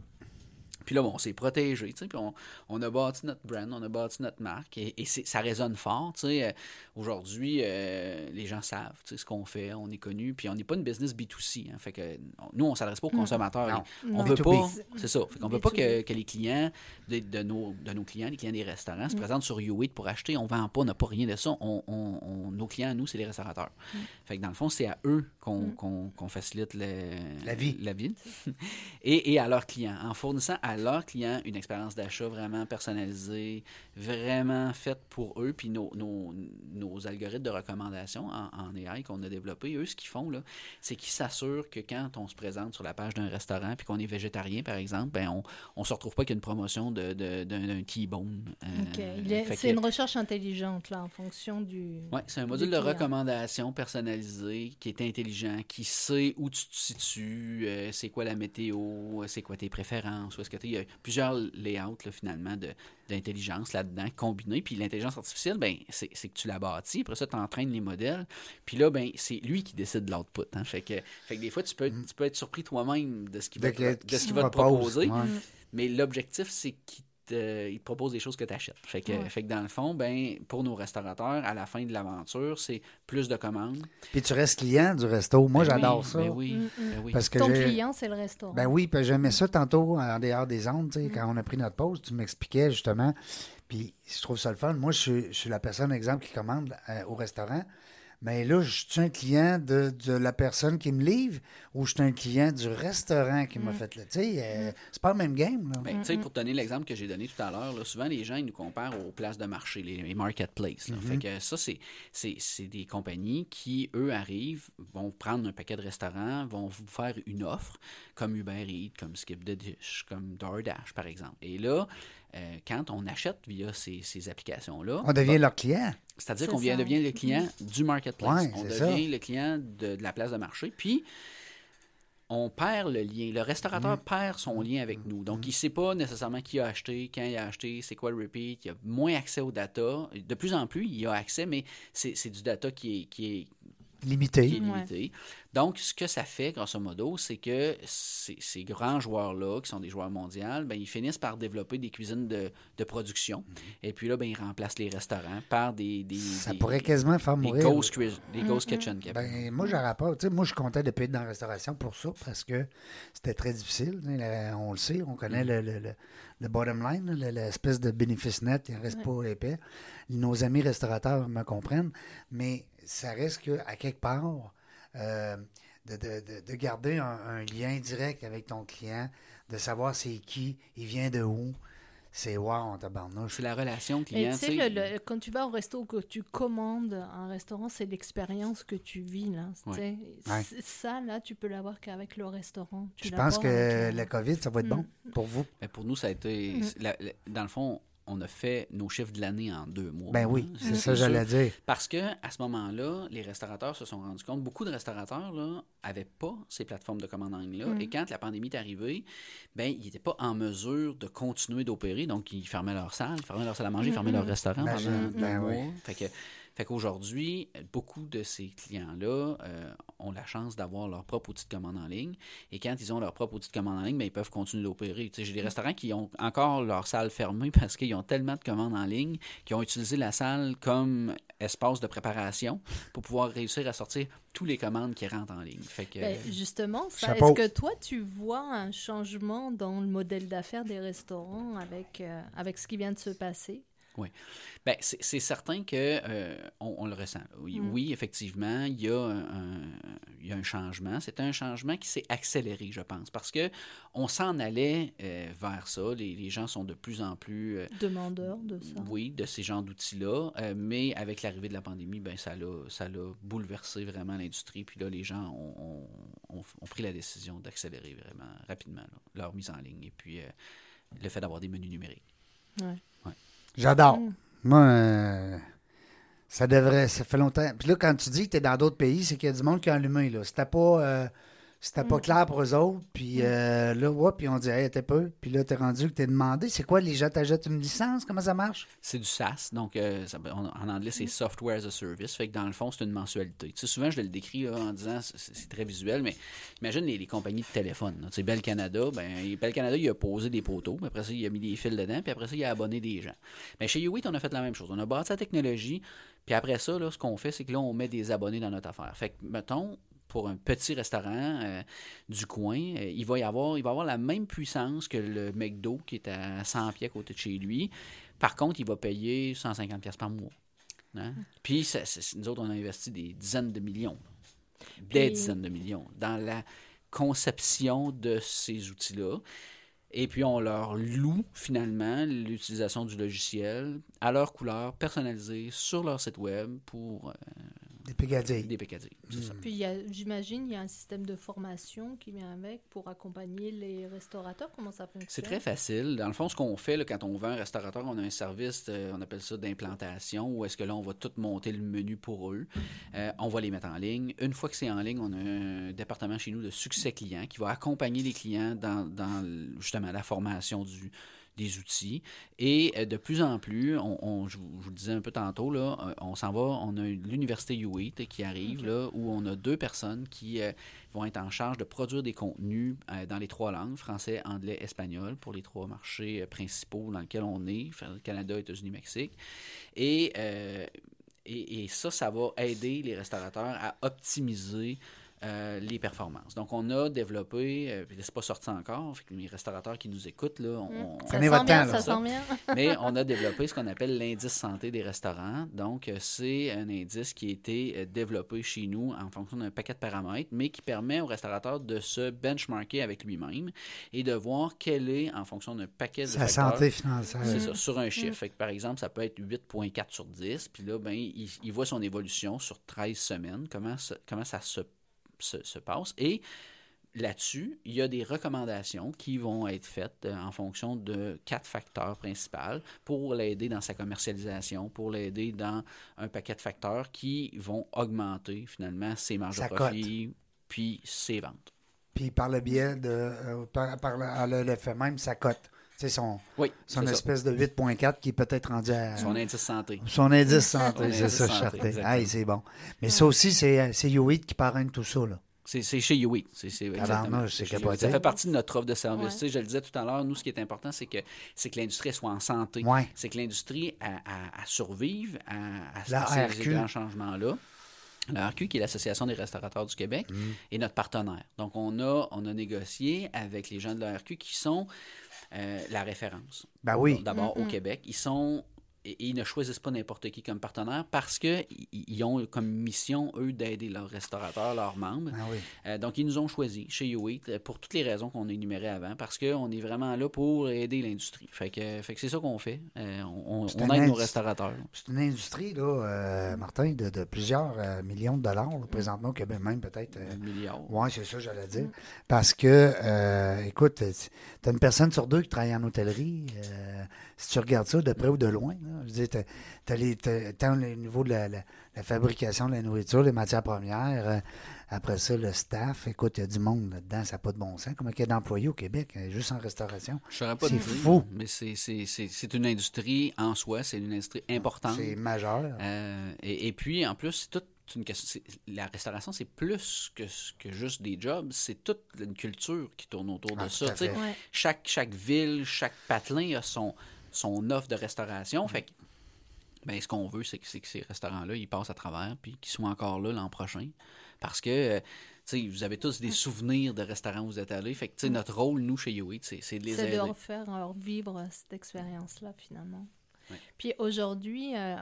Puis là, bon, on s'est protégé, tu sais, puis on, on a bâti notre brand, on a bâti notre marque, et, ça résonne fort, tu sais. Euh, Aujourd'hui, euh, les gens savent, tu sais, ce qu'on fait, on est connu, puis on n'est pas une business B2C, hein, fait que on- nous, on s'adresse pas aux consommateurs. Non. On veut B2B. pas, c'est ça, fait qu'on veut pas que, B2B. que les clients de, de nos, de nos clients, les clients des restaurants, Mm. se présentent sur U8 pour acheter, on vend pas, on n'a pas rien de ça, on, on- on- nos clients, nous, c'est les restaurateurs. Mm. Fait que dans le fond, c'est à eux qu'on qu'on- qu'on facilite le- La vie. La vie. [LAUGHS] et, et à leurs clients, en fournissant à leurs clients une expérience d'achat vraiment personnalisée, vraiment faite pour eux, puis nos, nos, nos algorithmes de recommandation en, en AI qu'on a développés, eux, ce qu'ils font, là, c'est qu'ils s'assurent que quand on se présente sur la page d'un restaurant, puis qu'on est végétarien, par exemple, ben on on se retrouve pas qu'il y a une promotion de- de- d'un d'un T-bone. euh, C'est que- une recherche intelligente, là, en fonction du. oui, c'est un module de recommandation personnalisé qui est intelligent, qui sait où tu te situes, euh, c'est quoi la météo, c'est quoi tes préférences, où est-ce que Il y a plusieurs layouts là, finalement de- d'intelligence là-dedans combinés. Puis l'intelligence artificielle, ben, c'est que tu la bâtis, après ça, tu entraînes les modèles. Puis là, ben, c'est lui qui décide de l'output. Hein. Fait, que, fait que des fois, tu peux, tu peux être surpris toi-même de ce qu'il va, Mm. De de ce va te propose, proposer. ouais. Mais l'objectif, c'est qu'il te, il te propose des choses que tu achètes. Fait que, Ouais. fait que dans le fond, ben, pour nos restaurateurs, à la fin de l'aventure, c'est plus de commandes. Puis tu restes client du resto. Moi, Ben j'adore oui, ça. Ben oui, Mm, mm. ben oui. Parce que Ton client, c'est le restaurant. Ben oui, puis j'aimais ça tantôt en dehors des ondes, tu sais, quand on a pris notre pause, tu m'expliquais justement. Puis je trouve ça le fun. Moi, je suis, je suis la personne, exemple, qui commande euh, au restaurant. Mais là, je suis un client de, de la personne qui me livre ou je suis un client du restaurant qui m'a fait le. Tu sais, euh, c'est pas le même game, là. Ben, tu sais, pour te donner l'exemple que j'ai donné tout à l'heure, souvent les gens ils nous comparent aux places de marché, les, les marketplaces. là. Fait que ça, c'est, c'est, c'est des compagnies qui, eux, arrivent, vont prendre un paquet de restaurants, vont vous faire une offre, comme Uber Eats, comme Skip the Dish, comme DoorDash, par exemple. Et là, euh, quand on achète via ces, ces applications-là, On devient leur client. C'est-à-dire C'est qu'on devient le client du marketplace. Ouais, on devient ça. le client de, de la place de marché. Puis, on perd le lien. Le restaurateur Mm. perd son lien avec nous. Donc, il ne sait pas nécessairement qui a acheté, quand il a acheté, c'est quoi le repeat. Il a moins accès aux data. De plus en plus, il y a accès, mais c'est c'est du data qui est, qui est, Limité. qui est limité. Donc, ce que ça fait, grosso modo, c'est que ces, ces grands joueurs-là, qui sont des joueurs mondiaux, ben, ils finissent par développer des cuisines de, de production. Et puis là, ben, ils remplacent les restaurants par des... des Ça des- pourrait quasiment faire des mourir. ghost, des ghost kitchen. Kevin. Ben, moi, j'aurais pas. Tu sais, moi, je suis content de payer dans la restauration pour ça parce que c'était très difficile. On le sait, on Mm. connaît le, le- le- le bottom line, l'espèce de bénéfice net, il ne reste pas épais. Nos amis restaurateurs me comprennent, mais ça reste qu'à quelque part, euh, de, de- de- de garder un, un lien direct avec ton client, de savoir c'est qui, il vient de où, c'est wow, tabarnouche. C'est la relation client. tu sais, tu sais. le- le- quand tu vas au resto, que tu commandes un restaurant, c'est l'expérience que tu vis. Là, Ouais. Ouais. Ça, là, tu peux l'avoir qu'avec le restaurant. Tu Je pense que la COVID, ça va être bon Mm. pour vous. Ben, pour nous, ça a été. la- la- dans le fond, on a fait nos chiffres de l'année en deux mois. Ben oui, hein? c'est ça que j'allais dire. Parce que à ce moment-là, les restaurateurs se sont rendus compte, beaucoup de restaurateurs là avaient pas ces plateformes de commande en ligne là, Mm. et quand la pandémie est arrivée, ben ils n'étaient pas en mesure de continuer d'opérer, donc ils fermaient leur salle, ils fermaient leur salle à manger, ils fermaient leur restaurant Imagine, pendant deux ben mois. oui. Fait que Fait qu'aujourd'hui, beaucoup de ces clients-là euh, ont la chance d'avoir leur propre outil de commande en ligne. Et quand ils ont leur propre outil de commande en ligne, ben, ils peuvent continuer d'opérer. J'ai des restaurants qui ont encore leur salle fermée [LAUGHS] parce qu'ils ont tellement de commandes en ligne qu'ils ont utilisé la salle comme espace de préparation pour pouvoir réussir à sortir tous les commandes qui rentrent en ligne. Fait que, Ben, justement, est-ce que toi, tu vois un changement dans le modèle d'affaires des restaurants avec, euh, avec ce qui vient de se passer? Ben, c'est certain que euh, on, on le ressent. Oui, Mm. oui, effectivement, il y, a un, un- il y a un changement. C'est un changement qui s'est accéléré, je pense, parce que on s'en allait euh, vers ça. Les, les gens sont de plus en plus euh, Demandeur de ça. oui, de ces genres d'outils-là. Mais avec l'arrivée de la pandémie, ben, ça l'a ça l'a bouleversé vraiment l'industrie. Puis là, les gens ont, ont- ont- ont pris la décision d'accélérer vraiment rapidement là, leur mise en ligne. Et puis, le fait d'avoir des menus numériques. J'adore. Mm. Moi, euh, ça devrait. Ça fait longtemps. Puis là, quand tu dis que tu es dans d'autres pays, c'est qu'il y a du monde qui a allumé. Là. C'était pas. euh, c'était pas Mm. clair pour eux autres. Puis euh, là, ouais, puis on dit, hey, t'es peu. Puis là, t'es rendu que t'es demandé. C'est quoi, les gens t'achètent une licence? Comment ça marche? C'est du SaaS, donc euh, ça- en, en anglais c'est Software as a Service, fait que dans le fond c'est une mensualité. Tu sais, souvent je le décris là, en disant c'est très visuel, mais imagine les, les compagnies de téléphone. là. Tu sais, Bell Canada, ben Bell Canada il a posé des poteaux, puis après ça il a mis des fils dedans, puis après ça il a abonné des gens. Mais chez Uwit on a fait la même chose. On a bâti la technologie, puis après ça là, ce qu'on fait c'est que là on met des abonnés dans notre affaire. Fait que mettons pour un petit restaurant euh, du coin, euh, il va y avoir, il va avoir la même puissance que le McDo qui est à 100 pieds à côté de chez lui. Par contre, il va payer 150 pièces par mois. Hein? Puis, ça- nous autres, on a investi des dizaines de millions, des dizaines de millions, dans la conception de ces outils-là. Et puis, on leur loue finalement l'utilisation du logiciel à leur couleur, personnalisée sur leur site web pour euh, Des Picadilles. des PKD. C'est ça. Puis il y a- j'imagine il y a un système de formation qui vient avec pour accompagner les restaurateurs. Comment ça fonctionne? C'est très facile. Dans le fond, ce qu'on fait là, quand on vend un restaurateur, on a un service, euh, on appelle ça d'implantation, où est-ce que là, on va tout monter le menu pour eux. Euh, on va les mettre en ligne. Une fois que c'est en ligne, on a un département chez nous de succès client qui va accompagner les clients dans, dans justement la formation du des outils. Et euh, de plus en plus, on, on- je, vous, je vous le disais un peu tantôt, là, euh, on s'en va, on a l'université U8 qui arrive, là, où on a deux personnes qui euh, vont être en charge de produire des contenus euh, dans les trois langues, français, anglais, espagnol, pour les trois marchés principaux dans lesquels on est, Canada, États-Unis, Mexique. Et, euh, et, et ça, ça va aider les restaurateurs à optimiser euh, les performances. Donc, on a développé, euh, c'est pas sorti encore, fait que les restaurateurs qui nous écoutent, là, on, Mm. on- Ça Prenez sent votre bien, temps, ça là. sent bien. mais [LAUGHS] on a développé ce qu'on appelle l'indice santé des restaurants. Donc, euh, c'est un indice qui a été euh, développé chez nous en fonction d'un paquet de paramètres, mais qui permet au restaurateur de se benchmarker avec lui-même et de voir quel est, en fonction d'un paquet de Sa facteurs, santé financière. c'est ça, sur un chiffre. Fait que, par exemple, ça peut être 8,4 sur 10. Puis là, ben, il, il voit son évolution sur 13 semaines, comment ça, comment ça se, se, se passe. Et là-dessus, il y a des recommandations qui vont être faites euh, en fonction de quatre facteurs principaux pour l'aider dans sa commercialisation, pour l'aider dans un paquet de facteurs qui vont augmenter finalement ses marges de profit puis ses ventes. Puis par le biais de. euh, par, par le, le- le fait même, sa cote. Sais, son, Oui, son c'est ça. espèce de 8.4 qui est peut-être rendu à. Son indice santé. Son indice santé, Son c'est indice ça, santé. Hey, c'est bon. Mais ça aussi, c'est c'est U8 qui parraine tout ça. Là. C'est c'est chez Yui. C'est c'est exactement. Tabarnouche, c'est chez capoté. Yui. Ça fait partie de notre offre de service. Ouais. Tu sais, Je le disais tout à l'heure, nous, ce qui est important, c'est que, c'est que l'industrie soit en santé. Ouais. C'est que l'industrie à, à- à survive à, à La ces, RQ. ces grands changements-là. La RQ, qui est l'Association des restaurateurs du Québec, Mm. est notre partenaire. Donc, on a, on a négocié avec les gens de la RQ qui sont euh, la référence. Ben oui. D'abord, au Mhm. Québec. Ils sont. Et ils ne choisissent pas n'importe qui comme partenaire parce qu'ils ils ont comme mission, eux, d'aider leurs restaurateurs, leurs membres. Ah oui. Euh, donc, ils nous ont choisis chez U8 euh, pour toutes les raisons qu'on a énumérées avant, parce qu'on est vraiment là pour aider l'industrie. Fait que, fait que c'est ça qu'on fait. Euh, on aide nos restaurateurs. C'est une industrie, là, euh, Martin, de, de plusieurs millions de dollars, là, présentement au Québec, même peut-être. euh, Un milliard. Oui, c'est ça, j'allais dire. Parce que, écoute, tu as une personne sur deux qui travaille en hôtellerie. si tu regardes ça de près ou de loin, là, là. Je veux dire, les- t'as- tant le niveau de la, la- la fabrication de la nourriture, les matières premières, euh, après ça, le staff. Écoute, il y a du monde là-dedans, ça n'a pas de bon sens. Comment il y a d'employés au Québec, euh, juste en restauration? Je saurais pas C'est fou. Mais c'est- c'est c'est- c'est une industrie en soi, c'est une industrie importante. C'est majeur. Euh, et, et puis, en plus, c'est toute une question. La restauration, c'est plus que, que juste des jobs, c'est toute une culture qui tourne autour Ah, de tout ça. tu. Ouais. Chaque, chaque ville, chaque patelin a son, son offre de restauration. Fait que, ben, ce qu'on veut, c'est que, ces restaurants-là, ils passent à travers, puis qu'ils soient encore là l'an prochain. Parce que, euh, tu vous avez tous des souvenirs de restaurants où vous êtes allés. Fait que, tu sais, notre rôle, nous, chez You Eat, c'est de les C'est de aider. leur faire euh, vivre cette expérience-là, finalement. Puis aujourd'hui, euh,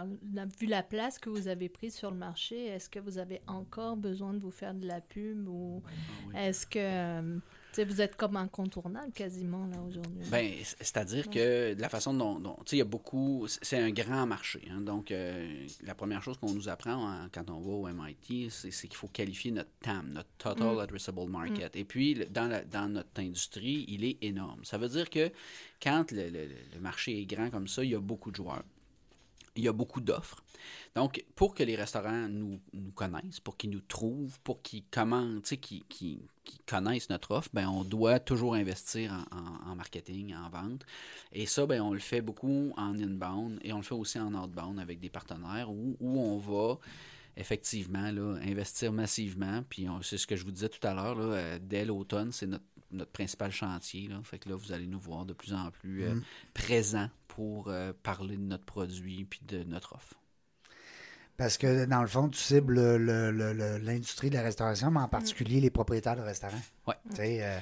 vu la place que vous avez prise sur le marché, est-ce que vous avez encore besoin de vous faire de la pub ou Ah oui. est-ce que euh, vous êtes comme incontournable quasiment là aujourd'hui? Ben, c'est-à-dire que de la façon dont, dont- tu sais, il y a beaucoup, c'est un grand marché. hein. donc, euh, la première chose qu'on nous apprend en- quand on va au MIT, c'est qu'il faut qualifier notre TAM, notre Total Mm. Addressable Market. Et puis, dans, la- dans notre industrie, il est énorme. Ça veut dire que quand le, le- le marché est grand comme ça, il y a beaucoup de joueurs. Il y a beaucoup d'offres. Donc, pour que les restaurants nous, nous connaissent, pour qu'ils nous trouvent, pour qu'ils commandent, qu'ils qu'ils- qu'ils connaissent notre offre, ben, on doit toujours investir en marketing, en vente. Et ça, ben, on le fait beaucoup en inbound et on le fait aussi en outbound avec des partenaires où, où on va effectivement là, investir massivement. Puis on- c'est ce que je vous disais tout à l'heure, là, euh, dès l'automne, c'est notre, notre principal chantier. Là. Fait que là, vous allez nous voir de plus en plus euh, présents pour euh, parler de notre produit puis de notre offre. Parce que, dans le fond, tu cibles le- le- le- le- l'industrie de la restauration, mais en particulier les propriétaires de restaurants. Sais, euh,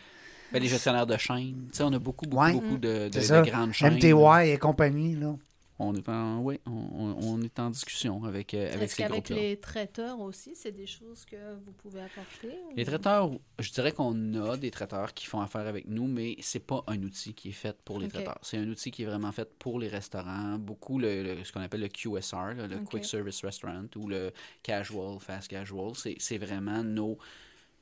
Ben, les gestionnaires de chaînes, on a beaucoup, beaucoup, Ouais. beaucoup de, de- grandes chaînes. MTY et compagnie, là. On est en, oui, on, on- est en discussion avec, euh, avec Est-ce ces qu'avec groupes-là. les traiteurs aussi, c'est des choses que vous pouvez apporter? ou- Les traiteurs, je dirais qu'on a des traiteurs qui font affaire avec nous, mais c'est pas un outil qui est fait pour les traiteurs. C'est un outil qui est vraiment fait pour les restaurants. Beaucoup le, le- ce qu'on appelle le QSR, le. Quick Service Restaurant, ou le casual, fast casual. C'est c'est vraiment nos,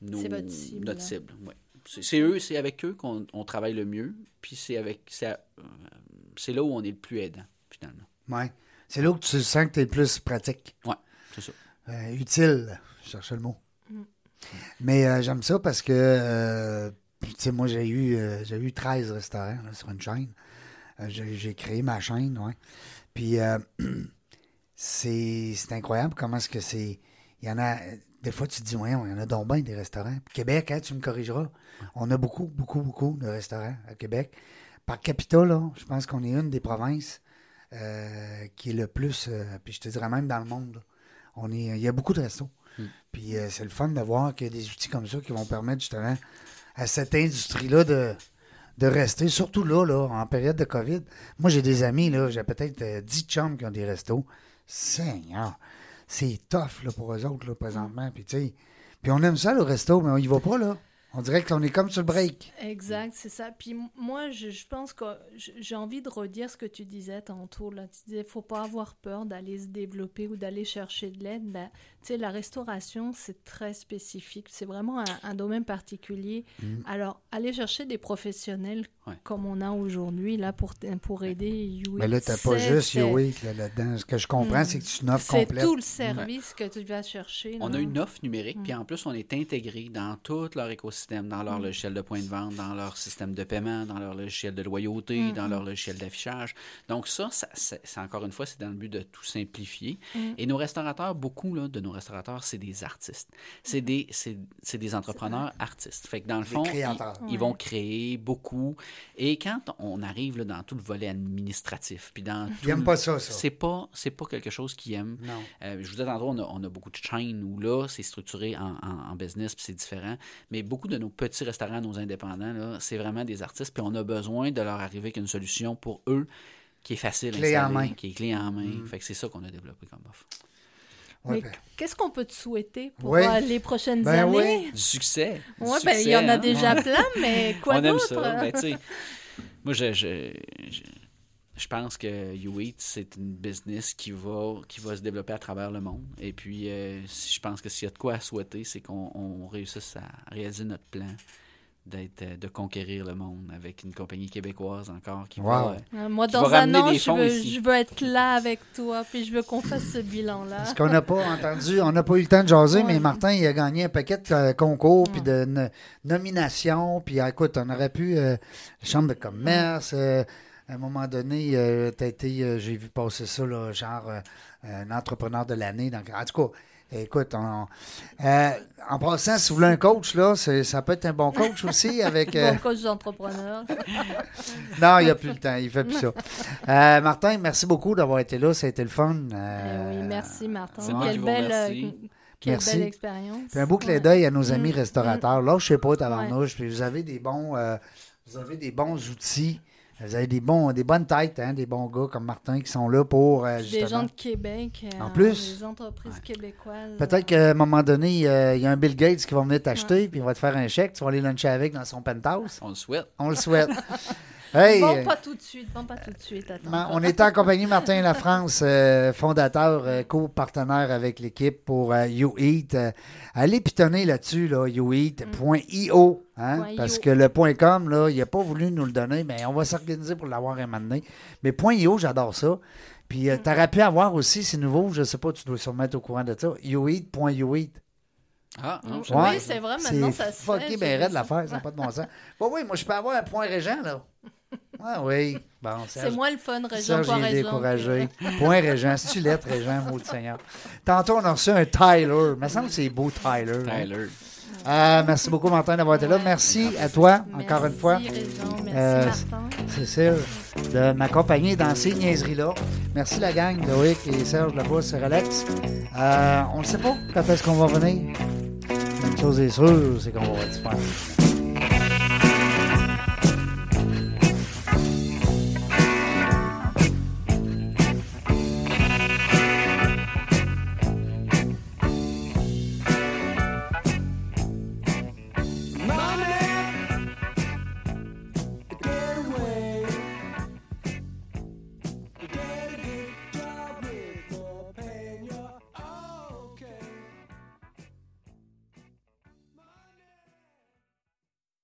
nos- C'est votre cible, notre cible. ouais. C'est eux, c'est avec eux qu'on on travaille le mieux. Puis c'est avec, euh, c'est là où on est le plus aidant finalement. Ouais. C'est là où tu sens que tu es le plus pratique. Ouais, c'est ça. Euh, utile, je cherchais le mot. Mm. Mais euh, j'aime ça parce que, euh, tu sais, moi, j'ai eu, euh, j'ai eu 13 restaurants là, sur une chaîne. Euh, j'ai, créé ma chaîne, ouais. Puis, euh, [CLEARS THROAT] c'est, c'est incroyable comment est-ce que c'est... Il y en a... Des fois, tu te dis, ouais, il y en a donc bien des restaurants. Québec, hein, tu me corrigeras. On a beaucoup, beaucoup, beaucoup de restaurants à Québec. Par capita, là, je pense qu'on est une des provinces euh, qui est le plus, euh, puis je te dirais même dans le monde, on est, il y a beaucoup de restos. Mm. Puis euh, c'est le fun de voir qu'il y a des outils comme ça qui vont permettre justement à cette industrie-là de, de rester, surtout là, là, en période de COVID. Moi, j'ai des amis, là, j'ai peut-être euh, 10 chums qui ont des restos. Seigneur, c'est tough là, pour eux autres, là, présentement. Puis on aime ça, le resto, mais on y va pas, là. On dirait qu'on est comme sur le break. Exact, c'est ça. Puis moi, je, je pense que j'ai envie de redire ce que tu disais tantôt. Là. Tu disais, faut pas avoir peur d'aller se développer ou d'aller chercher de l'aide. Ben, tu sais, la restauration, c'est très spécifique. C'est vraiment un, un domaine particulier. Mm. Alors, aller chercher des professionnels Ouais. comme on a aujourd'hui là pour, pour aider You Mais là, Eat, t'as pas c'est- juste c'est- là, là-dedans. Ce que je comprends, Mm. c'est que tu une offre C'est complète. tout le service que tu vas chercher. On là. a une offre numérique, Mm. puis en plus, on est intégré dans tout leur écosystème, dans leur Mm. logiciel de point de vente, dans leur système de paiement, dans leur logiciel de loyauté, Mm, dans mm. leur logiciel d'affichage. Donc ça, ça, c'est c'est encore une fois, c'est dans le but de tout simplifier. Mm. Et nos restaurateurs, beaucoup là, de nos restaurateurs, c'est des artistes. C'est Mm. des, c'est, c'est des entrepreneurs artistes. Fait que dans le fond, ils, vont créer beaucoup. Et quand on arrive là, dans tout le volet administratif, puis dans tout Ils le- pas ça, ça. c'est pas, c'est pas quelque chose qu'ils aiment. Non. Euh, je vous disais tantôt, on a, on a beaucoup de chaînes où là, c'est structuré en, en- en business, puis c'est différent. Mais beaucoup de nos petits restaurants, nos indépendants, là, c'est vraiment des artistes, puis on a besoin de leur arriver avec une solution pour eux qui est facile à Clé en installer, main. qui est clé en main. Fait que c'est ça qu'on a développé comme offre. Ouais, Mais ben, qu'est-ce qu'on peut te souhaiter pour Oui. euh, les prochaines Ben oui. années? Du succès. du Ouais, ben, il succès, y en a hein. déjà plein, mais [LAUGHS] quoi on aime d'autre? ça. Ben, moi, je, je, je, je pense que You Eat, c'est une business qui va, qui va se développer à travers le monde. Et puis, euh, si- je pense que s'il y a de quoi à souhaiter, c'est qu'on on réussisse à réaliser notre plan d'être, euh, de conquérir le monde avec une compagnie québécoise encore qui Wow. va. euh, Moi, Qui dans va un an, je veux, ici. je veux être là avec toi, puis je veux qu'on fasse ce bilan-là. Parce qu'on n'a pas entendu, on n'a pas eu le temps de jaser, mais. Martin, il a gagné un paquet de euh, concours, puis Ouais. de no- nominations, puis écoute, on aurait pu, euh, Chambre de commerce, euh, à un moment donné, euh, t'as été, euh, j'ai vu passer ça, là, genre euh, un entrepreneur de l'année. Donc, en tout cas, écoute, on, euh, en passant, si vous voulez un coach, là, ça peut être un bon coach [LAUGHS] aussi avec... euh, Bon coach d'entrepreneur. [LAUGHS] non, il n'y a plus le temps, il fait plus ça. Euh, Martin, merci beaucoup d'avoir été là, ça a été le fun. Euh, Eh oui, merci Martin. Quelle belle, remercie. euh, quelle Merci. belle expérience. Puis un beau clin Ouais. d'œil à nos amis Mm, restaurateurs. Là, je sais pas, tabarnouche. Puis vous avez des bons, euh, vous avez des bons outils. Vous avez des bons, des bonnes têtes, hein, des bons gars comme Martin qui sont là pour euh, Des gens de Québec. euh, En plus. Des entreprises Ouais. québécoises. Peut-être qu'à un moment donné, euh, il y a un Bill Gates qui va venir t'acheter, puis il va te faire un chèque, tu vas aller luncher avec dans son penthouse. On le souhaite. On le souhaite. [LAUGHS] hey, Vends euh, pas tout de suite, vends pas tout de suite. Attends. On est en compagnie de Martin Lafrance, euh, fondateur, euh, co-partenaire avec l'équipe pour euh, YouEat. Euh, allez pitonner là-dessus, là, youeat.io. Hein, Point parce .io. que le point .com, là, il n'a pas voulu nous le donner, mais on va s'organiser pour l'avoir un moment donné. Mais point .io, j'adore ça. Puis euh, tu aurais pu avoir aussi, c'est nouveau, je ne sais pas, tu dois sûrement être au courant de ça, youeat.youeat. Ah, non, Mm. Ouais. Oui, c'est vrai, maintenant ça se fait. fucké j'ai ben raide l'affaire, ça n'a pas de bon sens. [LAUGHS] Bon, oui, moi, je peux avoir un point régent, là. Ah oui. Bon, C'est Serge- moi le fun, Régent, est Régent. découragé. Point Régent. Si tu lettres, Régent, mot de Seigneur. Tantôt, on a reçu un Tyler. Il me semble que c'est beau, Tyler. hein. Tyler. Ah, merci beaucoup, Martin, d'avoir été là. Merci à toi, Merci, encore une fois. Régent, merci Euh, Martin. Cécile, de m'accompagner dans ces niaiseries-là. Merci la gang, Loïc et Serge là-bas sur Alex. Euh, on ne sait pas quand est-ce qu'on va venir. Une chose est sûre, c'est qu'on va être super.